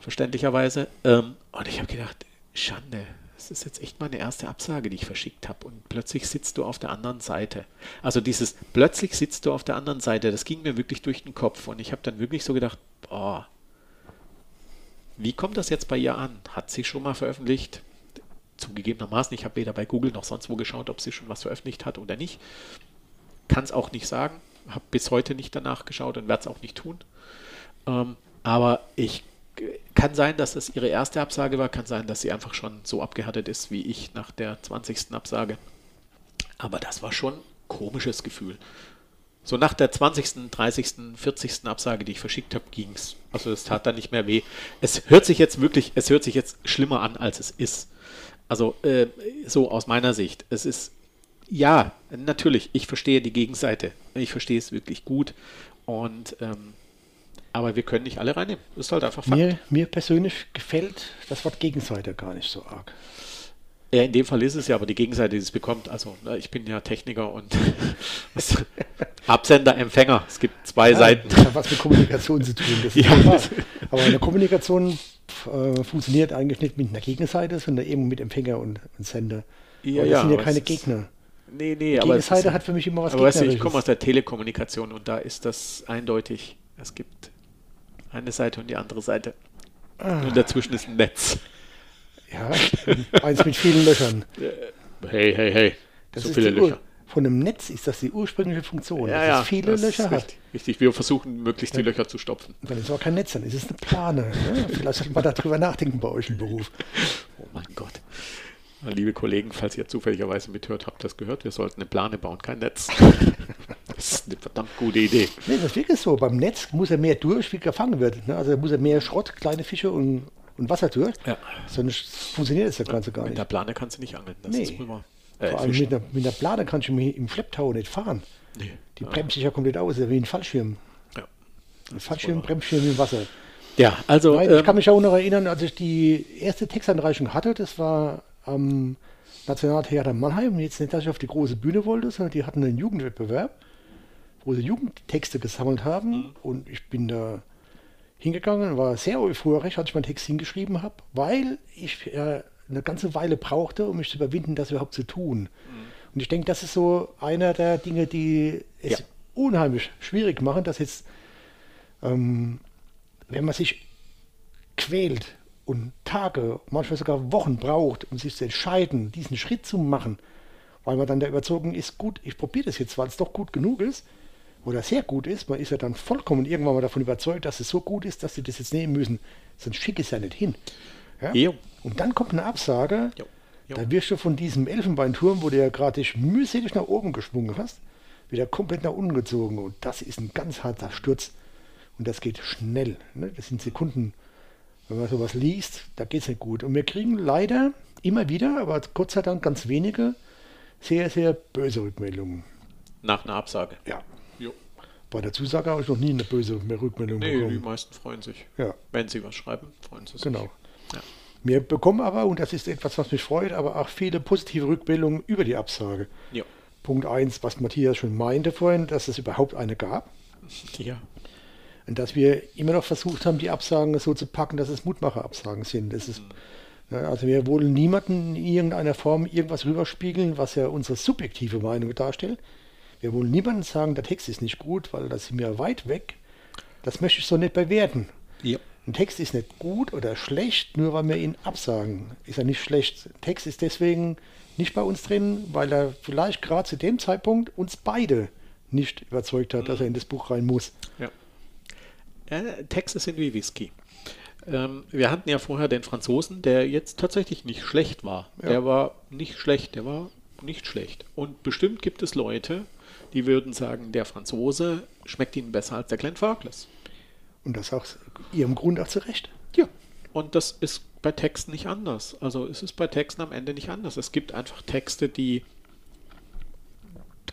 S3: verständlicherweise. Ähm, und ich habe gedacht, Schande, das ist jetzt echt meine erste Absage, die ich verschickt habe. Und plötzlich sitzt du auf der anderen Seite. Also dieses plötzlich sitzt du auf der anderen Seite, das ging mir wirklich durch den Kopf. Und ich habe dann wirklich so gedacht, boah, wie kommt das jetzt bei ihr an? Hat sie schon mal veröffentlicht? Zugegebenermaßen, ich habe weder bei Google noch sonst wo geschaut, ob sie schon was veröffentlicht hat oder nicht. Kann es auch nicht sagen. Habe bis heute nicht danach geschaut und werde es auch nicht tun. Ähm, aber ich kann sein, dass es ihre erste Absage war, kann sein, dass sie einfach schon so abgehärtet ist wie ich nach der 20. Absage. Aber das war schon ein komisches Gefühl. So nach der 20., 30., 40. Absage, die ich verschickt habe, ging es. Also es tat dann nicht mehr weh. Es hört sich jetzt wirklich, es hört sich jetzt schlimmer an, als es ist. Also äh, so aus meiner Sicht. Es ist, ja, natürlich, ich verstehe die Gegenseite. Ich verstehe es wirklich gut. Und ähm, aber wir können nicht alle reinnehmen. Ist halt einfach Fakt.
S2: Mir, mir persönlich gefällt das Wort Gegenseite gar nicht so arg.
S3: Ja, in dem Fall ist es ja aber die Gegenseite, die es bekommt. Also ne, ich bin ja Techniker und Absender, Empfänger. Es gibt zwei Seiten.
S2: Das hat was mit Kommunikation zu tun. Das ist
S3: Ja.
S2: Aber eine Kommunikation äh, funktioniert eigentlich nicht mit einer Gegenseite, sondern eben mit Empfänger und, und Sender.
S3: Ja,
S2: Aber das
S3: ja,
S2: sind ja keine Gegner.
S3: Nee, nee,
S2: Die
S3: aber
S2: Gegenseite hat für mich immer was
S3: aber weißt du, ich komme aus der Telekommunikation und da ist das eindeutig. Es gibt eine Seite und die andere Seite.
S2: Ah.
S3: Und dazwischen ist ein Netz.
S2: Ja, eins mit vielen Löchern.
S3: Hey, hey, hey.
S2: Das
S3: so
S2: ist
S3: viele
S2: Ur
S3: Löcher.
S2: Von einem Netz ist das die ursprüngliche Funktion,
S3: Ja,
S2: dass
S3: ja,
S2: es viele
S3: das
S2: Löcher hat.
S3: richtig, richtig. Wir versuchen möglichst die Löcher zu stopfen.
S2: Dann ist es aber kein Netz, dann ist es eine Plane. Ne? Vielleicht sollte man darüber nachdenken bei euch im Beruf.
S3: Oh mein Gott. Liebe Kollegen, falls ihr zufälligerweise mithört, habt das gehört, wir sollten eine Plane bauen, kein Netz. Das ist eine verdammt gute Idee.
S2: Nee, das ist wirklich so. Beim Netz muss er mehr durch, wie gefangen wird. Ne? Also muss er mehr Schrott, kleine Fische und, und Wasser durch.
S3: Ja.
S2: Sonst funktioniert das Ganze gar
S3: Mit
S2: nicht.
S3: der Plane kannst du nicht angeln. Das
S2: Nee.
S3: ist wohl. Äh,
S2: Vor allem mit einer, mit einer Plane kannst du im Schlepptau nicht fahren.
S3: Nee.
S2: Die
S3: Ja.
S2: bremst sich ja komplett aus, wie ein Fallschirm.
S3: Ja.
S2: Ein Fallschirm, Bremsschirm im Wasser.
S3: Ja, also
S2: Nein, ich
S3: ähm,
S2: kann mich auch noch erinnern, als ich die erste Textanreichung hatte, das war am Nationaltheater Mannheim. Jetzt nicht, dass ich auf die große Bühne wollte, sondern die hatten einen Jugendwettbewerb, wo sie Jugendtexte gesammelt haben.
S3: Mhm.
S2: Und ich bin da hingegangen, war sehr euphorisch, als ich meinen Text hingeschrieben habe, weil ich äh, eine ganze Weile brauchte, um mich zu überwinden, das überhaupt zu tun.
S3: Mhm.
S2: Und ich denke, das ist so einer der Dinge, die es
S3: Ja.
S2: unheimlich schwierig machen, dass jetzt, ähm, wenn man sich quält und Tage, manchmal sogar Wochen braucht, um sich zu entscheiden, diesen Schritt zu machen, weil man dann der Überzeugung ist, gut, ich probiere das jetzt, weil es doch gut genug ist oder sehr gut ist, man ist ja dann vollkommen irgendwann mal davon überzeugt, dass es so gut ist, dass sie das jetzt nehmen müssen, sonst schicke ich es ja nicht hin. Ja? Und dann kommt eine Absage,
S3: Jo. Jo.
S2: da wirst du von diesem Elfenbeinturm, wo du ja gerade dich mühselig nach oben geschwungen hast, wieder komplett nach unten gezogen. Und das ist ein ganz harter Sturz. Und das geht schnell. Ne? Das sind Sekunden. Wenn man sowas liest, da geht es nicht gut. Und wir kriegen leider immer wieder, aber Gott sei Dank ganz wenige, sehr, sehr böse Rückmeldungen.
S3: Nach einer Absage.
S2: Ja. Bei der Zusage habe ich noch nie eine böse Rückmeldung
S3: Nee, die
S2: bekommen.
S3: meisten freuen sich.
S2: Ja.
S3: Wenn sie was schreiben, freuen sie sich.
S2: Genau.
S3: Ja.
S2: Wir bekommen aber, und das ist etwas, was mich freut, aber auch viele positive Rückmeldungen über die Absage.
S3: Jo.
S2: Punkt 1, was Matthias schon meinte vorhin, dass es überhaupt eine gab.
S3: Ja.
S2: Und dass wir immer noch versucht haben, die Absagen so zu packen, dass es Mutmacher-Absagen sind. Das ist, ne, also wir wollen niemanden in irgendeiner Form irgendwas rüberspiegeln, was ja unsere subjektive Meinung darstellt. Wir wollen niemandem sagen, der Text ist nicht gut, weil das sind wir weit weg. Das möchte ich so nicht bewerten.
S3: Ja.
S2: Ein Text ist nicht gut oder schlecht, nur weil wir ihn absagen. Ist er nicht schlecht. Ein Text ist deswegen nicht bei uns drin, weil er vielleicht gerade zu dem Zeitpunkt uns beide nicht überzeugt hat, dass er in das Buch rein muss.
S3: Ja. ja Texte sind wie Whisky. Ähm, wir hatten ja vorher den Franzosen, der jetzt tatsächlich nicht schlecht war.
S2: Ja.
S3: Der war nicht schlecht, der war nicht schlecht. Und bestimmt gibt es Leute, die würden sagen, der Franzose schmeckt ihnen besser als der Glenn Farkless.
S2: Und das auch ihrem Grund auch zurecht.
S3: Ja. Und das ist bei Texten nicht anders. Also es ist bei Texten am Ende nicht anders. Es gibt einfach Texte, die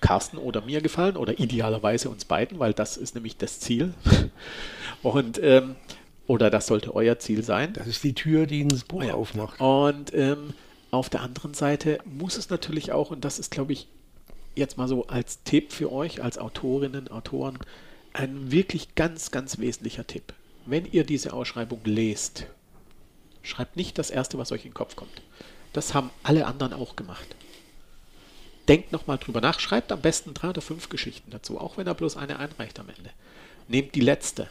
S3: Carsten oder mir gefallen oder idealerweise uns beiden, weil das ist nämlich das Ziel. Und ähm, oder das sollte euer Ziel sein.
S2: Das ist die Tür, die ins Buch
S3: Ja.
S2: aufmacht.
S3: Und ähm, auf der anderen Seite muss es natürlich auch, und das ist, glaube ich, jetzt mal so als Tipp für euch, als Autorinnen, Autoren, ein wirklich ganz, ganz wesentlicher Tipp. Wenn ihr diese Ausschreibung lest, schreibt nicht das Erste, was euch in den Kopf kommt. Das haben alle anderen auch gemacht. Denkt nochmal drüber nach, schreibt am besten drei oder fünf Geschichten dazu, auch wenn er bloß eine einreicht am Ende. Nehmt die letzte,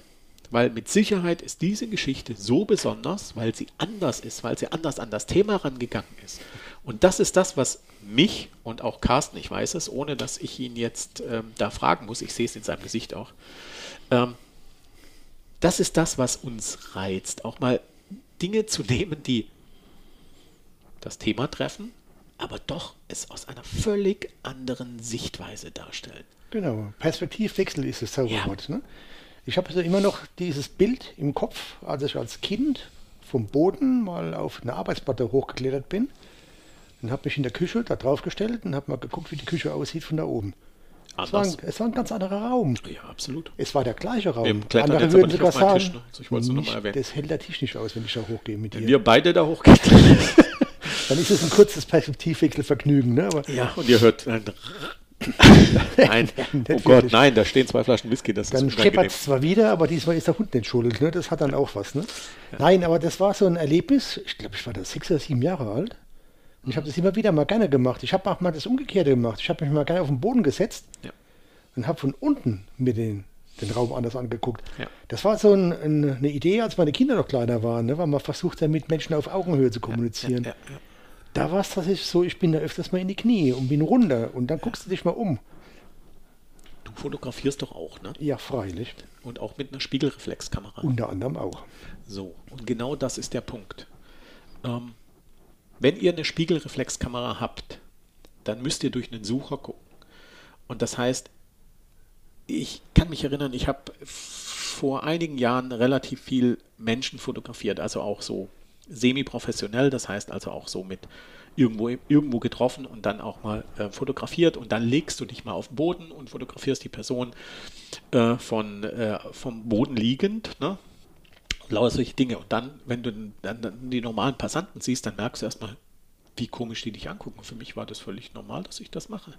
S3: weil mit Sicherheit ist diese Geschichte so besonders, weil sie anders ist, weil sie anders an das Thema rangegangen ist. Und das ist das, was mich und auch Carsten, ich weiß es, ohne dass ich ihn jetzt ähm, da fragen muss, ich sehe es in seinem Gesicht auch, ähm, das ist das, was uns reizt, auch mal Dinge zu nehmen, die das Thema treffen, aber doch es aus einer völlig anderen Sichtweise darstellen.
S2: Genau. Perspektivwechsel ist das Zauberwort. Ne? Ich habe also immer noch dieses Bild im Kopf, als ich als Kind vom Boden mal auf eine Arbeitsplatte hochgeklettert bin und habe mich in der Küche da drauf gestellt und habe mal geguckt, wie die Küche aussieht von da oben. Es war, ein, es war ein ganz anderer Raum.
S3: Ja, absolut.
S2: Es war der gleiche Raum.
S3: Wir klettern
S2: Andere
S3: jetzt
S2: würden sogar sagen,
S3: Tisch, ne? Also ich wollte es nur noch mal
S2: nicht,
S3: erwähnen.
S2: das hält der Tisch nicht aus, wenn ich da hochgehe mit
S3: Wenn
S2: dir.
S3: wir beide da hochgehen.
S2: Dann ist es ein kurzes Perspektivwechselvergnügen. Ne? Aber
S3: ja, und ihr hört ein Nein. Oh Gott, nein, da stehen zwei Flaschen Whisky, das
S2: Dann
S3: ist
S2: scheppert es zwar wieder, aber diesmal ist der Hund nicht schuld. Ne? Das hat dann auch was. Ne? Nein, aber das war so ein Erlebnis. Ich glaube, ich war da sechs oder sieben Jahre alt. Und ich habe das immer wieder mal gerne gemacht. Ich habe auch mal das Umgekehrte gemacht. Ich habe mich mal gerne auf den Boden gesetzt
S3: Ja.
S2: und habe von unten mir den, den Raum anders angeguckt.
S3: Ja.
S2: Das war so ein, ein, eine Idee, als meine Kinder noch kleiner waren, ne? weil man versucht, ja mit Menschen auf Augenhöhe zu kommunizieren.
S3: Ja, ja, ja.
S2: Da war es tatsächlich so, ich bin da öfters mal in die Knie und bin runter und dann guckst du dich mal um.
S3: Du fotografierst doch auch, ne?
S2: Ja, freilich.
S3: Und auch mit einer Spiegelreflexkamera.
S2: Unter anderem auch.
S3: So, und genau das ist der Punkt. Ähm, wenn ihr eine Spiegelreflexkamera habt, dann müsst ihr durch einen Sucher gucken. Und das heißt, ich kann mich erinnern, ich habe vor einigen Jahren relativ viel Menschen fotografiert, also auch so semi-professionell, das heißt also auch so mit irgendwo, irgendwo getroffen und dann auch mal äh, fotografiert und dann legst du dich mal auf den Boden und fotografierst die Person äh, von, äh, vom Boden liegend, ne? lauter solche Dinge. Und dann, wenn du dann, dann die normalen Passanten siehst, dann merkst du erstmal, wie komisch die dich angucken. Für mich war das völlig normal, dass ich das mache.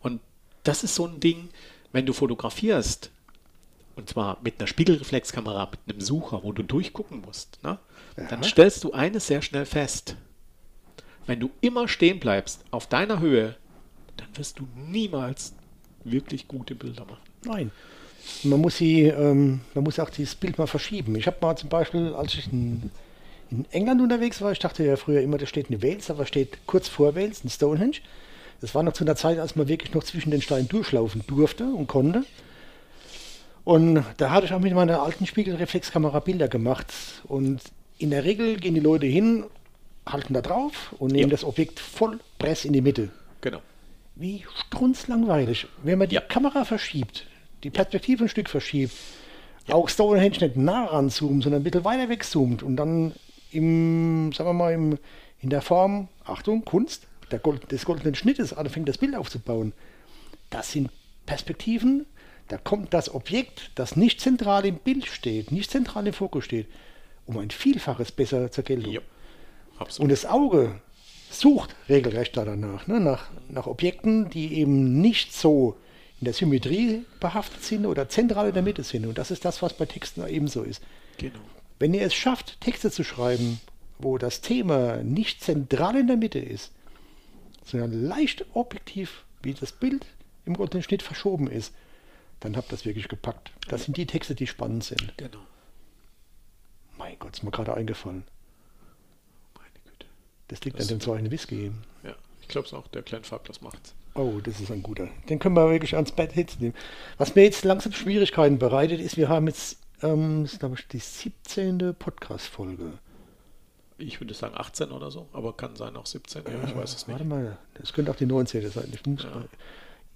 S3: Und das ist so ein Ding, wenn du fotografierst, und zwar mit einer Spiegelreflexkamera, mit einem Sucher, wo du durchgucken musst, ne? Dann stellst du eines sehr schnell fest. Wenn du immer stehen bleibst auf deiner Höhe, dann wirst du niemals wirklich gute Bilder machen.
S2: Nein. Man muss sie, ähm, man muss auch dieses Bild mal verschieben. Ich habe mal zum Beispiel, als ich in, in England unterwegs war, ich dachte ja früher immer, da steht eine Wales, aber steht kurz vor Wales ein Stonehenge. Das war noch zu einer Zeit, als man wirklich noch zwischen den Steinen durchlaufen durfte und konnte. Und da hatte ich auch mit meiner alten Spiegelreflexkamera Bilder gemacht. Und in der Regel gehen die Leute hin, halten da drauf und nehmen
S3: Ja.
S2: das Objekt voll Press in die Mitte.
S3: Genau.
S2: Wie strunzlangweilig. Wenn man die
S3: Ja.
S2: Kamera verschiebt, die Perspektive ein Stück verschiebt, auch Stonehenge nicht nah ranzoomt, sondern ein bisschen weiter wegzoomt und dann im, sagen wir mal, im, in der Form, Achtung, Kunst, der Gold, des goldenen Schnittes anfängt, das Bild aufzubauen. Das sind Perspektiven, da kommt das Objekt, das nicht zentral im Bild steht, nicht zentral im Fokus steht, um ein Vielfaches besser zur Geltung.
S3: Ja.
S2: Und das Auge sucht regelrecht da danach, ne? nach, nach Objekten, die eben nicht so in der Symmetrie behaftet sind oder zentral in der Mitte sind. Und das ist das, was bei Texten ebenso ist.
S3: Genau.
S2: Wenn ihr es schafft, Texte zu schreiben, wo das Thema nicht zentral in der Mitte ist, sondern leicht objektiv, wie das Bild im goldenen Schnitt verschoben ist, dann habt ihr das wirklich gepackt. Das sind die Texte, die spannend sind.
S3: Genau.
S2: Mein Gott, ist mir gerade eingefallen.
S3: Meine Güte.
S2: Das liegt
S3: Das-
S2: an dem zweiten Whisky.
S3: Ja, ich glaube es auch, der Kleinfag, das macht's.
S2: Oh, das ist ein guter. Den können wir wirklich ans Bett Hits nehmen. Was mir jetzt langsam Schwierigkeiten bereitet, ist, wir haben jetzt, ähm, das ist, glaube ich, die 17. Podcast-Folge.
S3: Ich würde sagen 18 oder so, aber kann sein auch 17, ja, ich weiß es nicht.
S2: Warte mal, das könnte auch die 19. sein. Ich muss
S3: Ja.
S2: mal,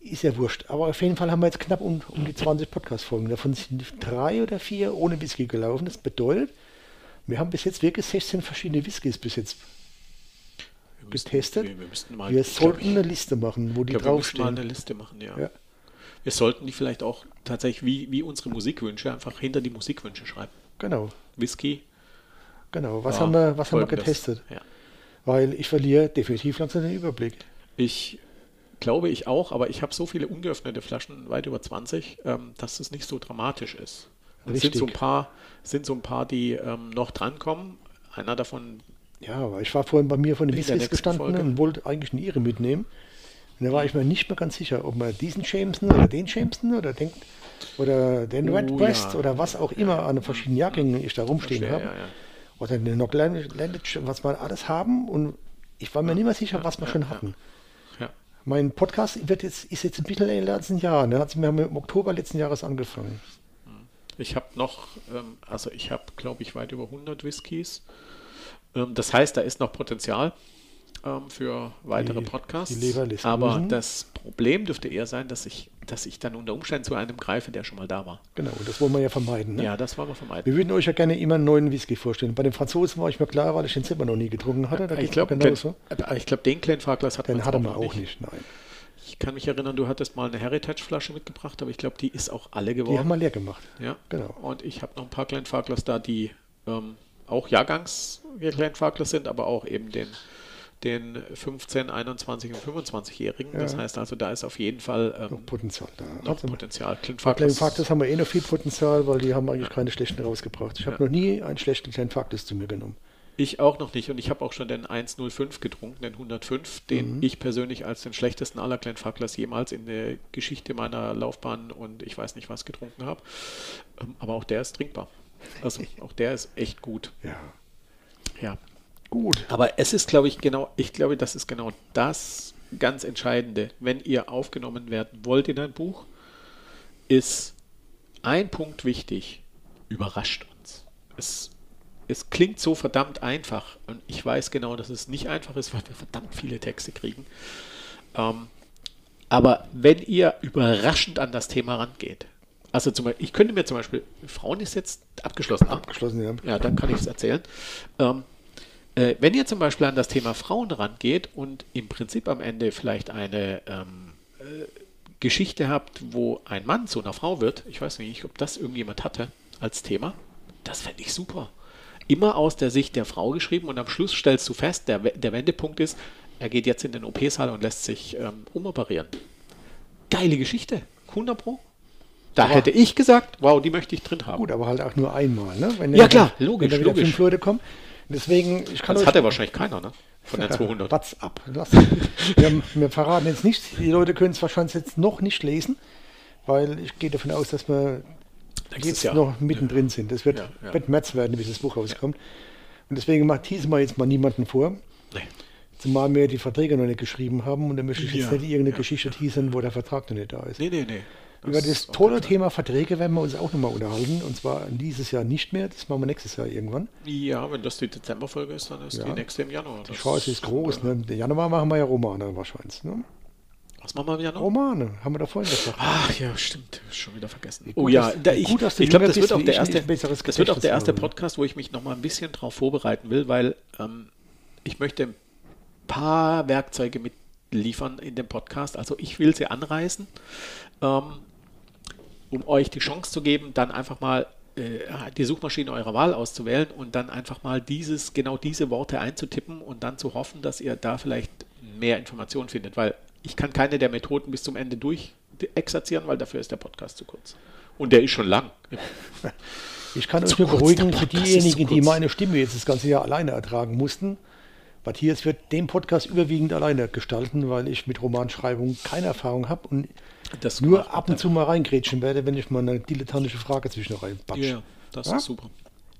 S2: ist ja wurscht. Aber auf jeden Fall haben wir jetzt knapp um, um die 20 Podcast-Folgen. Davon sind drei oder vier ohne Whisky gelaufen. Das bedeutet, wir haben bis jetzt wirklich 16 verschiedene Whiskys bis jetzt.
S3: Wir
S2: getestet.
S3: Wir, wir müssten mal,
S2: Wir
S3: ich
S2: sollten eine Liste machen, wo
S3: ich
S2: die
S3: glaub, wir müssen mal
S2: draufstehen.
S3: eine Liste machen, ja.
S2: Ja.
S3: Wir sollten die vielleicht auch tatsächlich wie, wie unsere Musikwünsche einfach hinter die Musikwünsche schreiben.
S2: Genau,
S3: Whisky.
S2: genau. Was
S3: ja,
S2: haben wir, was haben wir getestet?
S3: Ja.
S2: Weil ich verliere definitiv langsam den Überblick.
S3: Ich glaube ich auch, aber ich habe so viele ungeöffnete Flaschen, weit über 20, ähm, dass es nicht so dramatisch ist. Und es sind so ein paar, sind so ein paar, die ähm, noch drankommen. Einer davon,
S2: Ja, aber ich war vorhin bei mir von den Whiskys gestanden
S3: Folge.
S2: und wollte eigentlich eine Ihre mitnehmen. Und da war ich mir nicht mehr ganz sicher, ob man diesen Jameson oder den Jameson oder den, oder den
S3: Oh,
S2: Redbreast
S3: ja.
S2: oder was auch immer an verschiedenen Jahrgängen ich da rumstehen habe.
S3: ja, ja.
S2: Oder eine Knock Landage, was wir alles haben. Und ich war mir nicht mehr sicher, was wir schon hatten. Mein Podcast wird jetzt, ist jetzt ein bisschen älter als ein Jahr. Ne? Hat- Wir haben im Oktober letzten Jahres angefangen.
S3: Ich habe noch, ähm, also ich habe, glaube ich, weit über 100 Whiskys. Ähm, das heißt, da ist noch Potenzial ähm, für weitere
S2: Die-
S3: Podcasts.
S2: die
S3: Aber
S2: müssen-
S3: das Problem dürfte eher sein, dass ich, dass ich dann unter Umständen zu einem greife, der schon mal da war.
S2: Genau, das wollen wir ja vermeiden. Ne?
S3: Ja, das wollen wir vermeiden.
S2: Wir würden euch ja gerne immer einen neuen Whisky vorstellen. Bei den Franzosen war ich mir klar, weil ich den selber noch nie getrunken hatte. Da
S3: ich glaube,
S2: mir genauso.
S3: ich glaub, den Glenfarclas hat
S2: Den
S3: man auch
S2: auch nicht, nein.
S3: Ich kann mich erinnern, du hattest mal eine Heritage-Flasche mitgebracht, aber ich glaube, die ist auch alle
S2: Die haben
S3: geworden.
S2: wir leer gemacht.
S3: ja,
S2: genau.
S3: Und ich habe noch ein paar Glenfarclas da, die ähm, auch Jahrgangs Glenfarclas sind, aber auch eben den, den 15, 21 und 25-Jährigen. Das heißt also, da ist auf jeden Fall
S2: Noch
S3: ähm,
S2: Potenzial da.
S3: noch
S2: Also,
S3: Potenzial.
S2: Faktus haben wir eh noch viel Potenzial, weil die haben eigentlich keine schlechten rausgebracht. Ich habe noch nie einen schlechten Faktus zu mir genommen.
S3: ich auch noch nicht. Und ich habe auch schon den 105 getrunken, den 105, den
S2: Mhm.
S3: ich persönlich als den schlechtesten aller Glenfarclas jemals in der Geschichte meiner Laufbahn und ich weiß nicht was getrunken habe. Ähm, aber auch der ist trinkbar. Also auch der ist echt gut.
S2: Ja.
S3: Ja.
S2: Gut.
S3: Aber es ist, glaube ich, genau, ich glaube, das ist genau das ganz Entscheidende. Wenn ihr aufgenommen werden wollt in ein Buch, ist ein Punkt wichtig. Überrascht uns. Es, es klingt so verdammt einfach und ich weiß genau, dass es nicht einfach ist, weil wir verdammt viele Texte kriegen. Ähm, aber wenn ihr überraschend an das Thema rangeht, also zum Beispiel, ich könnte mir zum Beispiel, Frauen ist jetzt abgeschlossen. ne?
S2: Abgeschlossen, ja.
S3: Ja, dann kann ich es erzählen. Ähm, äh, wenn ihr zum Beispiel an das Thema Frauen rangeht und im Prinzip am Ende vielleicht eine ähm, äh, Geschichte habt, wo ein Mann zu einer Frau wird, ich weiß nicht, ob das irgendjemand hatte als Thema, das fände ich super. Immer aus der Sicht der Frau geschrieben und am Schluss stellst du fest, der, der Wendepunkt ist, er geht jetzt in den OP-Saal und lässt sich ähm, umoperieren. Geile Geschichte, 100 Pro. Da
S2: Aber-
S3: hätte ich gesagt, wow, die möchte ich drin haben.
S2: Gut, aber halt auch nur einmal. Ne? Wenn
S3: Ja, klar, logisch,
S2: Wenn da wieder
S3: logisch.
S2: fünf Leute kommen. Deswegen, ich kann
S3: Das hat ja wahrscheinlich keiner, ne? von den 200.
S2: WhatsApp. Lass, wir, wir verraten jetzt nichts. Die Leute können es wahrscheinlich jetzt noch nicht lesen, weil ich gehe davon aus, dass wir jetzt
S3: Jahr.
S2: noch mittendrin sind. Das wird,
S3: Ja, ja.
S2: wird März werden, bis das Buch rauskommt. Und deswegen macht diesmal jetzt mal niemanden vor.
S3: Nee.
S2: Zumal wir die Verträge noch nicht geschrieben haben und dann möchte ich jetzt
S3: Ja,
S2: nicht irgendeine Geschichte teasern, wo der Vertrag noch nicht da ist.
S3: Nee, nee, nee.
S2: Über das tolle. Thema Verträge werden wir uns auch nochmal unterhalten. Und zwar dieses Jahr nicht mehr, das machen wir nächstes Jahr irgendwann.
S3: Ja, wenn das die Dezemberfolge ist, dann ist
S2: Ja.
S3: die nächste im Januar.
S2: Die Chance ist groß. Ne? Im Januar machen wir ja Romane wahrscheinlich. Ne?
S3: Was machen wir im Januar?
S2: Romane, haben wir da vorhin gesagt.
S3: Ach ja, stimmt. Schon wieder vergessen. Oh ja, da ich,
S2: gut,
S3: ich glaube, das
S2: bist
S3: wird auch der erste, das wird auch der erste. Podcast, wo ich mich noch mal ein bisschen drauf vorbereiten will, weil ähm, ich möchte ein paar Werkzeuge mitliefern in dem Podcast. Also ich will sie anreißen, ähm, um euch die Chance zu geben, dann einfach mal äh, die Suchmaschine eurer Wahl auszuwählen und dann einfach mal dieses, genau diese Worte einzutippen und dann zu hoffen, dass ihr da vielleicht mehr Informationen findet, weil ich kann keine der Methoden bis zum Ende durch exerzieren, weil dafür ist der Podcast zu kurz. Und der ist schon lang.
S2: Ich kann
S3: Zu
S2: euch nur beruhigen, für diejenigen, die meine Stimme jetzt das ganze Jahr alleine ertragen mussten. Matthias wird den Podcast überwiegend alleine gestalten, weil ich mit Romanschreibung keine Erfahrung habe und
S3: Das
S2: nur ab und zu mal reingrätschen werde, wenn ich mal eine dilettantische Frage zwischen reinbatsche.
S3: Ja, das
S2: Ja?
S3: ist super.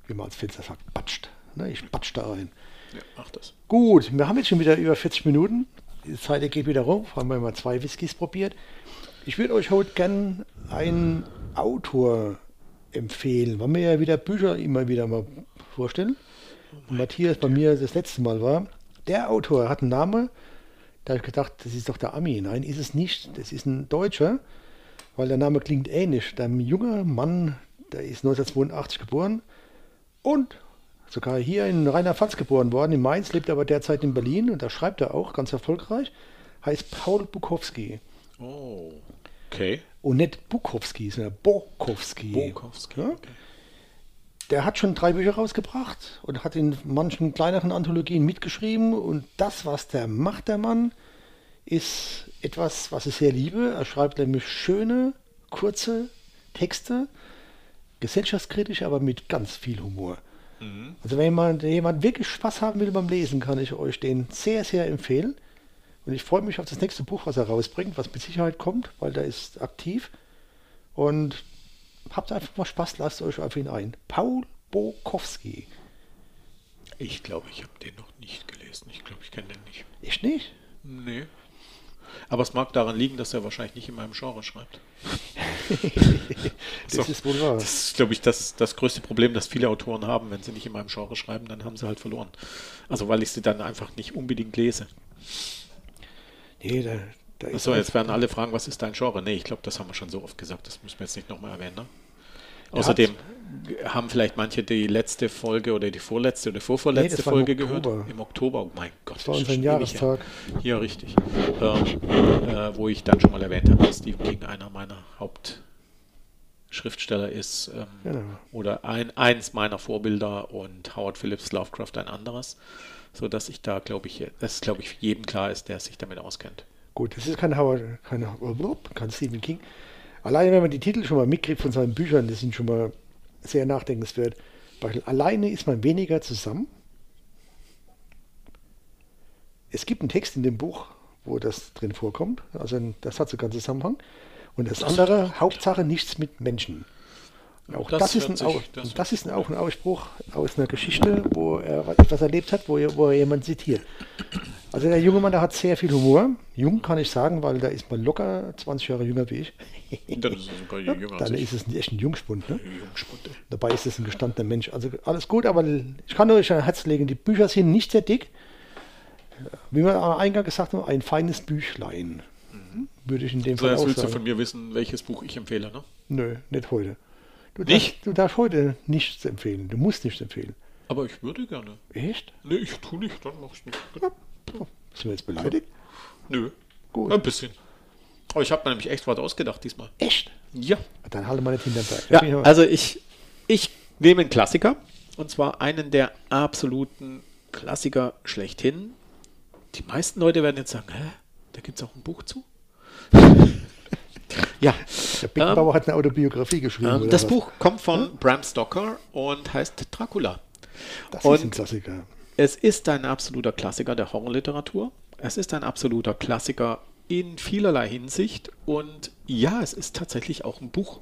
S2: Wie man als Finster sagt, batscht. Ne, ich batsch da rein.
S3: Ja, mach das.
S2: Gut, wir haben jetzt schon wieder über 40 Minuten. Die Zeit geht wieder rum. Haben wir mal zwei Whiskys probiert. Ich würde euch heute gern einen Autor empfehlen, weil wir ja wieder Bücher immer wieder mal vorstellen. Und Matthias bei mir das letzte Mal war. Der Autor hat einen Namen. Da habe ich gedacht, das ist doch der Ami. Nein, ist es nicht. Das ist ein Deutscher, weil der Name klingt ähnlich. Der junge Mann, der ist 1982 geboren und sogar hier in Rheinland-Pfalz geboren worden, in Mainz, lebt aber derzeit in Berlin und da schreibt er auch ganz erfolgreich, heißt Paul Bukowski.
S3: Oh, okay.
S2: Und nicht Bukowski, sondern Bokowski.
S3: Bukowski,
S2: Ja?
S3: okay.
S2: Der hat schon drei Bücher rausgebracht und hat in manchen kleineren Anthologien mitgeschrieben. Und das, was der macht, der Mann, ist etwas, was ich sehr liebe. Er schreibt nämlich schöne, kurze Texte, gesellschaftskritisch, aber mit ganz viel Humor. Also wenn jemand, jemand wirklich Spaß haben will beim Lesen, kann ich euch den sehr, sehr empfehlen. Und ich freue mich auf das nächste Buch, was er rausbringt, was mit Sicherheit kommt, weil der ist aktiv. Und habt einfach mal Spaß, lasst euch auf ihn ein. Paul Bokowski.
S3: Ich glaube, ich habe den noch nicht gelesen. Ich glaube, ich kenne den nicht.
S2: Ich nicht?
S3: Nee. Aber es mag daran liegen, dass er wahrscheinlich nicht in meinem Genre schreibt.
S2: Das
S3: So.
S2: ist wohl wahr.
S3: Das ist, glaube ich, das, das größte Problem, das viele Autoren haben. Wenn sie nicht in meinem Genre schreiben, dann haben sie halt verloren. Also weil ich sie dann einfach nicht unbedingt lese.
S2: Nee, da, da ist
S3: Achso, jetzt werden alle fragen, was ist dein Genre? Nee, ich glaube, das haben wir schon so oft gesagt. Das müssen wir jetzt nicht nochmal erwähnen. Ne? Außerdem haben vielleicht manche die letzte Folge oder die vorletzte oder
S2: Nee,
S3: vorvorletzte
S2: das war im
S3: Folge gehört. Im Oktober, oh mein Gott.
S2: Das war
S3: ist
S2: unser Jahrestag.
S3: her. Ja, richtig. Ähm, äh, wo ich dann schon mal erwähnt habe, dass Stephen King einer meiner Hauptschriftsteller ist. Ähm,
S2: Genau.
S3: Oder ein, eins meiner Vorbilder und Howard Phillips Lovecraft ein anderes. So dass ich da, glaube ich, das glaube ich jedem klar ist, der sich damit auskennt.
S2: Gut, das ist kein Howard, kein, kein Stephen King. Alleine, wenn man die Titel schon mal mitkriegt von seinen Büchern, das sind schon mal sehr nachdenkenswert. Beispiel, alleine ist man weniger zusammen. Es gibt einen Text in dem Buch, wo das drin vorkommt. Also das hat sogar einen Zusammenhang. Und das andere, Hauptsache nichts mit Menschen. Auch
S3: Das
S2: das, ist, ein,
S3: sich-
S2: Au-
S3: das
S2: das, ist auch ein Ausspruch aus einer Geschichte, wo er etwas erlebt hat, wo er, wo er jemand zitiert. Also der junge Mann, der hat sehr viel Humor. Jung kann ich sagen, weil der ist mal locker 20 Jahre jünger wie ich.
S3: Dann ist er sogar jünger als
S2: Dann ist es ein, echt ein Jungspund. Ne?
S3: Jungspund.
S2: Dabei ist es ein gestandener Mensch. Also alles gut, aber ich kann euch ein Herz legen, die Bücher sind nicht sehr dick. Wie wir am Eingang gesagt haben, ein feines Büchlein. Würde ich in dem
S3: So,
S2: Fall
S3: jetzt
S2: auch
S3: willst du
S2: sagen.
S3: von mir wissen, welches Buch ich empfehle, ne?
S2: Nö, nicht heute. Du
S3: Nicht?
S2: Darfst, du darfst heute nichts empfehlen. Du musst nichts empfehlen.
S3: Aber ich würde gerne.
S2: Echt?
S3: Nee, ich tu nicht, dann mach ich nicht.
S2: Oh, sind wir jetzt beleidigt?
S3: Nö.
S2: Gut.
S3: Ein bisschen. Aber ich habe mir nämlich echt was ausgedacht diesmal.
S2: Echt?
S3: Ja.
S2: Dann halte mal nicht bin ich
S3: Ja, also ich, ich nehme einen Klassiker. Und zwar einen der absoluten Klassiker schlechthin. Die meisten Leute werden jetzt sagen, hä, da gibt es auch ein Buch zu? ja.
S2: der Beckenbauer hat eine Autobiografie geschrieben.
S3: Ähm,
S2: oder
S3: das
S2: was?
S3: Buch kommt von Bram Stoker und heißt Dracula.
S2: Das
S3: und-
S2: ist ein Klassiker.
S3: Es ist ein absoluter Klassiker der Horrorliteratur. Es ist ein absoluter Klassiker in vielerlei Hinsicht. Und ja, es ist tatsächlich auch ein Buch.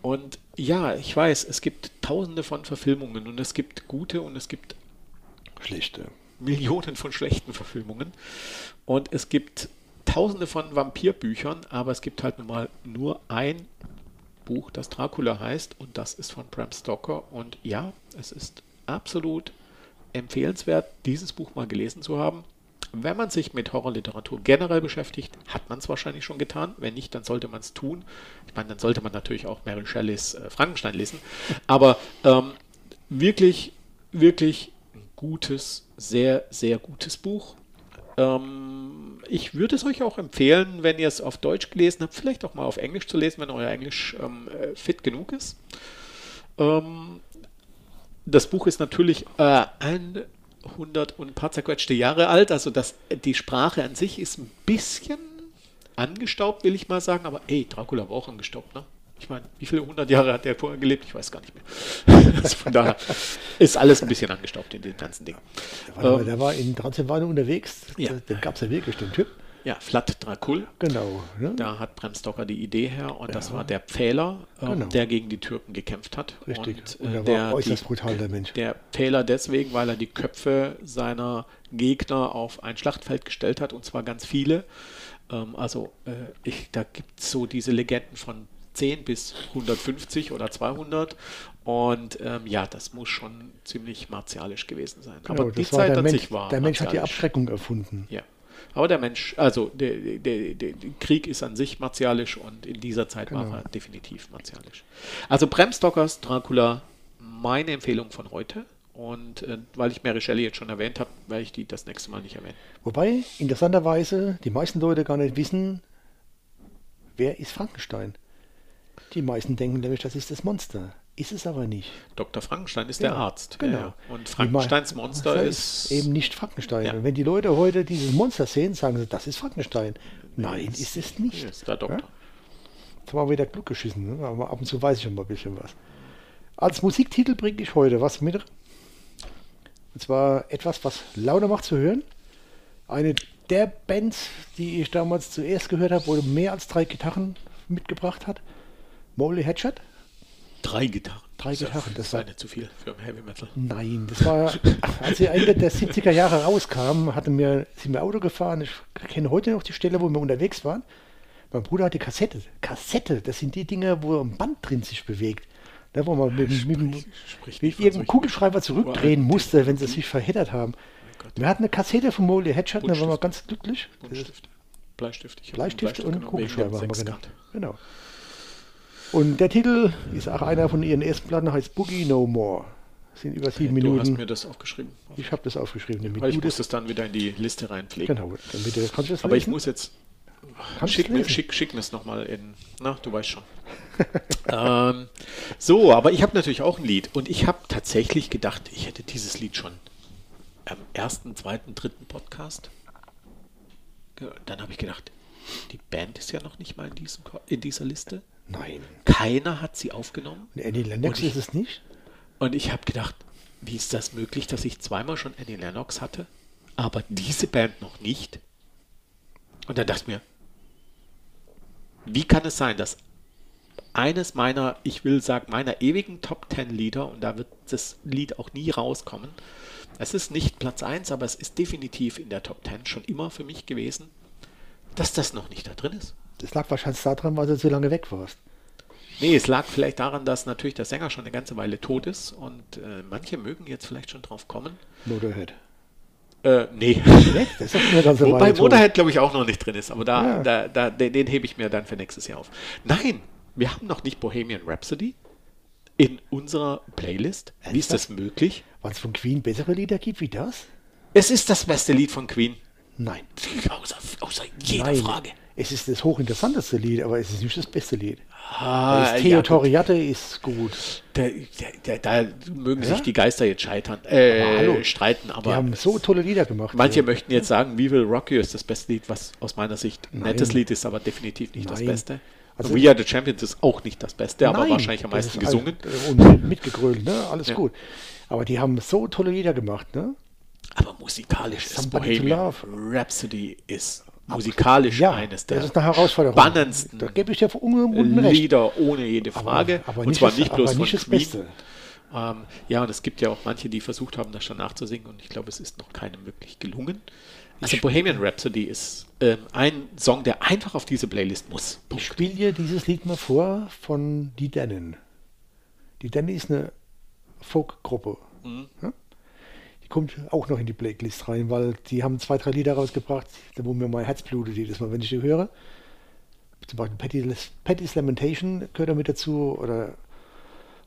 S3: Und ja, ich weiß, es gibt tausende von Verfilmungen und es gibt gute und es gibt
S2: Schlechte.
S3: Millionen von schlechten Verfilmungen. Und es gibt tausende von Vampirbüchern, aber es gibt halt nun mal nur ein Buch, das Dracula heißt und das ist von Bram Stoker. Und ja, es ist absolut empfehlenswert, dieses Buch mal gelesen zu haben. Wenn man sich mit Horrorliteratur generell beschäftigt, hat man es wahrscheinlich schon getan. Wenn nicht, dann sollte man es tun. Ich meine, dann sollte man natürlich auch Mary Shelleys äh, Frankenstein lesen. Aber ähm, wirklich, wirklich ein gutes, sehr, sehr gutes Buch. Ähm, ich würde es euch auch empfehlen, wenn ihr es auf Deutsch gelesen habt, vielleicht auch mal auf Englisch zu lesen, wenn euer Englisch ähm, äh, fit genug ist. Ähm, das Buch ist natürlich äh, 100 und ein paar zerquetschte Jahre alt, also das, die Sprache an sich ist ein bisschen angestaubt, will ich mal sagen, aber ey, Dracula war auch angestaubt, ne? Ich meine, wie viele hundert Jahre hat der vorher gelebt? Ich weiß gar nicht mehr. also von daher ist alles ein bisschen angestaubt in den ganzen Dingen.
S2: Der war, der war in Transsilvanien unterwegs,
S3: Ja.
S2: da, da gab es ja wirklich den Typ.
S3: Ja, Vlad Dracul,
S2: Genau. Ne?
S3: da hat Bram Stoker die Idee her und das war der Pfähler, ähm,
S2: Genau.
S3: der gegen die Türken gekämpft hat.
S2: Richtig.
S3: Und,
S2: Und
S3: äh,
S2: er war
S3: der,
S2: äußerst
S3: die,
S2: brutal, der Mensch.
S3: Der Pfähler deswegen, weil er die Köpfe seiner Gegner auf ein Schlachtfeld gestellt hat und zwar ganz viele. Ähm, also äh, ich, da gibt es so diese Legenden von 10 bis 150 oder 200 und ähm, ja, das muss schon ziemlich martialisch gewesen sein.
S2: Genau,
S3: Aber die
S2: war
S3: Zeit
S2: der
S3: an
S2: Mensch,
S3: sich war
S2: der Mensch hat die. Abschreckung erfunden.
S3: Ja. Aber der Mensch, also der, der, der, Krieg ist an sich martialisch und in dieser Zeit
S2: Genau.
S3: war er definitiv martialisch. Also Bram Stokers Dracula, meine Empfehlung von heute. Und äh, weil ich Mary Shelley jetzt schon erwähnt habe, werde ich die das nächste Mal nicht erwähnen.
S2: Wobei, interessanterweise, die meisten Leute gar nicht wissen, wer ist Frankenstein. Die meisten denken nämlich, das ist das Monster. Ist es aber nicht.
S3: Dr. Frankenstein ist
S2: Ja,
S3: der Arzt.
S2: genau.
S3: Ja. Und Frankensteins Monster
S2: das
S3: ist,
S2: eben nicht Frankenstein.
S3: Ja.
S2: Wenn die Leute heute dieses Monster sehen, sagen sie, das ist Frankenstein. Nein, ist es nicht.
S3: ist der Doktor.
S2: Ja? Jetzt haben wir wieder Glück geschissen. Ne? Aber ab und zu weiß ich schon mal ein bisschen was. Als Musiktitel bringe ich heute was mit. Und zwar etwas, was Laune macht zu hören. Eine der Bands, die ich damals zuerst gehört habe, wo mehr als drei Gitarren mitgebracht hat. Molly Hatchet.
S3: Drei Gitarren.
S2: Drei
S3: ja-
S2: Gitarren, das
S3: Das
S2: war-
S3: eine zu viel für Heavy Metal.
S2: Nein, das war, als sie Ende der 70er Jahre rauskam, hatten wir, sind wir Auto gefahren. Ich kenne heute noch die Stelle, wo wir unterwegs waren. Mein Bruder hat die Kassette. Kassette, das sind die Dinge, wo ein Band drin sich bewegt. Da, wo man mit, mit, mit,
S3: sprich
S2: mit
S3: nicht von
S2: irgendeinem Kugelschreiber zurückdrehen musste, wenn sie sich verheddert haben. Wir hatten eine Kassette von Molly Hatchet, da waren wir ganz glücklich.
S3: Buntstift. Bleistift. Ich
S2: Bleistift
S3: einen
S2: und
S3: wegen
S2: Kugelschreiber haben wir.
S3: Sechskant.
S2: Genau. Und der Titel ist auch einer von ihren ersten Platten, heißt Boogie No More. Sind über sieben
S3: Du hast
S2: Minuten.
S3: mir das aufgeschrieben.
S2: Ich habe das aufgeschrieben, damit
S3: Weil ich
S2: du
S3: muss
S2: das
S3: dann wieder in die Liste reinpflegen.
S2: Genau, damit du, kannst du das
S3: Aber ich
S2: lesen?
S3: muss jetzt.
S2: Kannst
S3: Schick
S2: du
S3: mir, schick, schick mir es nochmal in. Na, du weißt schon. ähm, so, aber ich habe natürlich auch ein Lied. Und ich habe tatsächlich gedacht, ich hätte dieses Lied schon am ersten, zweiten, dritten Podcast. Dann habe ich gedacht, die Band ist ja noch nicht mal in, diesem, in dieser Liste.
S2: Nein.
S3: Keiner hat sie aufgenommen.
S2: Und Annie Lennox
S3: Und ich-
S2: ist es nicht?
S3: Und ich habe gedacht, wie ist das möglich, dass ich zweimal schon Annie Lennox hatte, aber diese Band noch nicht? Und dann dachte ich mir, wie kann es sein, dass eines meiner, ich will sagen, meiner ewigen Top 10 Lieder, und da wird das Lied auch nie rauskommen, es ist nicht Platz 1, aber es ist definitiv in der Top 10 schon immer für mich gewesen, dass das noch nicht da drin ist.
S2: Das lag wahrscheinlich daran, weil du zu lange weg warst.
S3: Nee, es lag vielleicht daran, dass natürlich der Sänger schon eine ganze Weile tot ist und äh, manche mögen jetzt vielleicht schon drauf kommen.
S2: Motorhead.
S3: Äh, nee.
S2: Ne? Das ist eine ganze
S3: Wobei
S2: Weile.
S3: Motorhead, glaube ich, auch noch nicht drin ist, aber da,
S2: Ja.
S3: da, da, den, den hebe ich mir dann für nächstes Jahr auf. Nein, wir haben noch nicht Bohemian Rhapsody in unserer Playlist. Wie ist das möglich?
S2: Weil es von Queen bessere Lieder gibt wie das?
S3: Es ist das beste Lied von Queen.
S2: Nein.
S3: Außer, außer jeder
S2: Nein.
S3: Frage.
S2: Es ist das hochinteressanteste Lied, aber es ist nicht das beste Lied.
S3: Ah,
S2: das
S3: ja,
S2: Theo
S3: gut.
S2: Toriate ist gut.
S3: Da, da, da, mögen
S2: Ja?
S3: sich die Geister jetzt scheitern, äh,
S2: Aber hallo,
S3: streiten,
S2: Die
S3: aber
S2: haben so tolle Lieder gemacht.
S3: Manche
S2: Ja.
S3: möchten jetzt sagen, We Will Rock You ist das beste Lied, was aus meiner Sicht ein nettes Lied ist, aber definitiv nicht das
S2: Nein.
S3: Beste.
S2: Also-
S3: We Are the Champions ist auch nicht das Beste, aber
S2: Nein,
S3: wahrscheinlich am
S2: das
S3: meisten
S2: ist
S3: gesungen.
S2: Und mitgegrölt, ne? Alles
S3: Ja.
S2: gut. Aber die haben so tolle Lieder gemacht, ne?
S3: musikalisch ist
S2: Somebody to
S3: Bohemian. Rhapsody ist musikalisch
S2: Ja,
S3: eines der
S2: das ist eine Herausforderung.
S3: spannendsten
S2: Da gebe ich dir unten recht.
S3: Lieder ohne jede Frage.
S2: aber
S3: und
S2: nicht
S3: zwar nicht bloß
S2: aber
S3: von
S2: nicht. Beste.
S3: Ähm, ja, und es gibt ja auch manche, die versucht haben, das schon nachzusingen und ich glaube, es ist noch keinem wirklich gelungen. Also Bohemian Rhapsody ist ähm, ein Song, der einfach auf diese Playlist muss.
S2: Ich spiele dir dieses Lied mal vor von Die Dennen. Die Dennen ist eine Folkgruppe. Ja? Kommt auch noch in die Playlist rein, weil die haben zwei, drei Lieder rausgebracht, da wo mir mein Herz blutet jedes Mal, wenn ich die höre. Zum Beispiel Patty's, Patty's Lamentation gehört da mit dazu oder,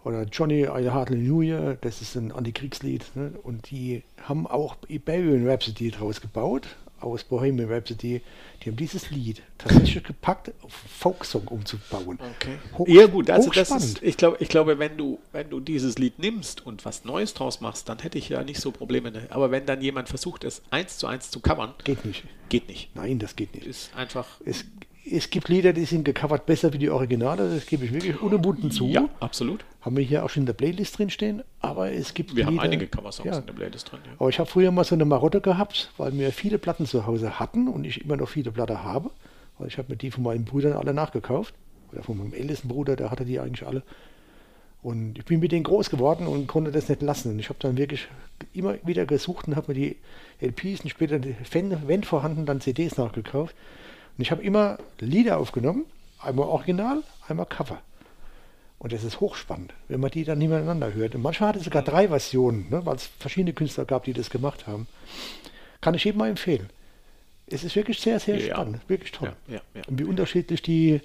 S2: oder Johnny I Hardly New Year, das ist ein Antikriegslied. Ne? Und die haben auch Bohemian Rhapsody draus gebaut, aus Bohemian Rhapsody. Die haben dieses Lied tatsächlich gepackt, auf Folksong umzubauen.
S3: Okay.
S2: Hoch-
S3: ja gut, also das ist, ich glaube, ich glaube, wenn du, wenn du dieses Lied nimmst und was Neues draus machst, dann hätte ich ja nicht so Probleme. Ne? Aber wenn dann jemand versucht, es eins zu eins zu covern,
S2: Geht nicht.
S3: geht nicht.
S2: Nein, das geht nicht.
S3: Ist einfach.
S2: Es, es gibt Lieder, die sind gecovert besser wie die Originale, das gebe ich wirklich unumwunden zu.
S3: Ja, absolut.
S2: Haben wir hier auch schon in der Playlist drinstehen, aber es gibt
S3: Wir haben
S2: Lieder,
S3: einige Coversongs
S2: ja.
S3: in der Playlist drin. Ja.
S2: Aber ich habe früher mal so eine Marotte gehabt, weil wir viele Platten zu Hause hatten und ich immer noch viele Platten habe. Weil ich habe mir die von meinen Brüdern alle nachgekauft. Oder von meinem ältesten Bruder, der hatte die eigentlich alle. Und ich bin mit denen groß geworden und konnte das nicht lassen. Und ich habe dann wirklich immer wieder gesucht und habe mir die LPs und später, die- wenn, wenn vorhanden, dann CDs nachgekauft. Und ich habe immer Lieder aufgenommen, einmal Original, einmal Cover. Und das ist hochspannend, wenn man die dann nebeneinander hört. Und manchmal hat es sogar drei Versionen, ne, weil es verschiedene Künstler gab, die das gemacht haben. Kann ich jedem mal empfehlen. Es ist wirklich sehr, sehr
S3: Ja.
S2: spannend. Wirklich toll.
S3: Ja, ja.
S2: Und wie unterschiedlich die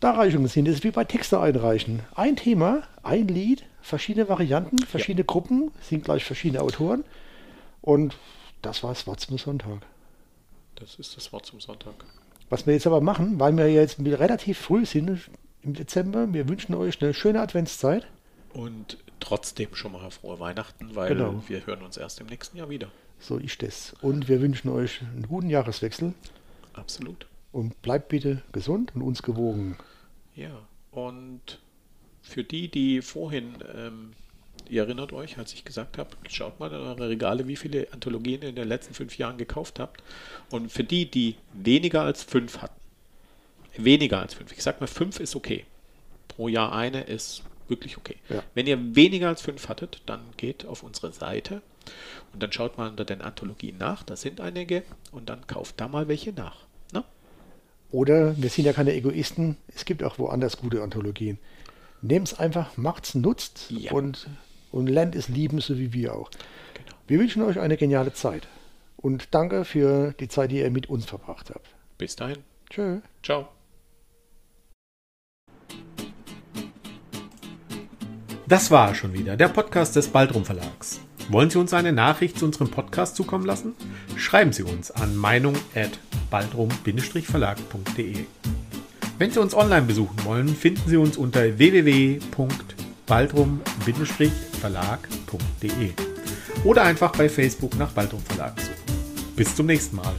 S2: Darreichungen sind. Das ist wie bei Texte einreichen. Ein Thema, ein Lied, verschiedene Varianten, verschiedene Gruppen, sind gleich verschiedene Autoren. Und das war es zum Sonntag.
S3: Das ist das Wort zum Sonntag.
S2: Was wir jetzt aber machen, weil wir jetzt relativ früh sind im Dezember, wir wünschen euch eine schöne Adventszeit.
S3: Und trotzdem schon mal frohe Weihnachten, weil
S2: Genau.
S3: wir hören uns erst im nächsten Jahr wieder.
S2: So ist es. Und wir wünschen euch einen guten Jahreswechsel
S3: Absolut.
S2: und bleibt bitte gesund und uns gewogen.
S3: Ja, und für die, die vorhin, ähm, ihr erinnert euch, als ich gesagt habe, schaut mal in eure Regale, wie viele Anthologien ihr in den letzten fünf Jahren gekauft habt. Und für die, die weniger als fünf hatten, weniger als fünf, ich sag mal, fünf ist okay. Pro Jahr eine ist wirklich okay.
S2: Ja.
S3: Wenn ihr weniger als fünf hattet, dann geht auf unsere Seite und dann schaut mal unter den Anthologien nach, da sind einige, und dann kauft da mal welche nach. Ne?
S2: Oder wir sind ja keine Egoisten, es gibt auch woanders gute Anthologien. Nehmt es einfach, macht's, nutzt
S3: Ja.
S2: und, und lernt es lieben, so wie wir auch.
S3: Genau.
S2: Wir wünschen euch eine geniale Zeit. Und danke für die Zeit, die ihr mit uns verbracht habt.
S3: Bis dahin.
S2: Tschö.
S3: Ciao.
S1: Das war schon wieder der Podcast des Baldrum Verlags. Wollen Sie uns eine Nachricht zu unserem Podcast zukommen lassen? Schreiben Sie uns an meinung@baldrum-verlag.de. Wenn Sie uns online besuchen wollen, finden Sie uns unter www.baldrum-verlag.de oder einfach bei Facebook nach Baldrum Verlag suchen. Bis zum nächsten Mal.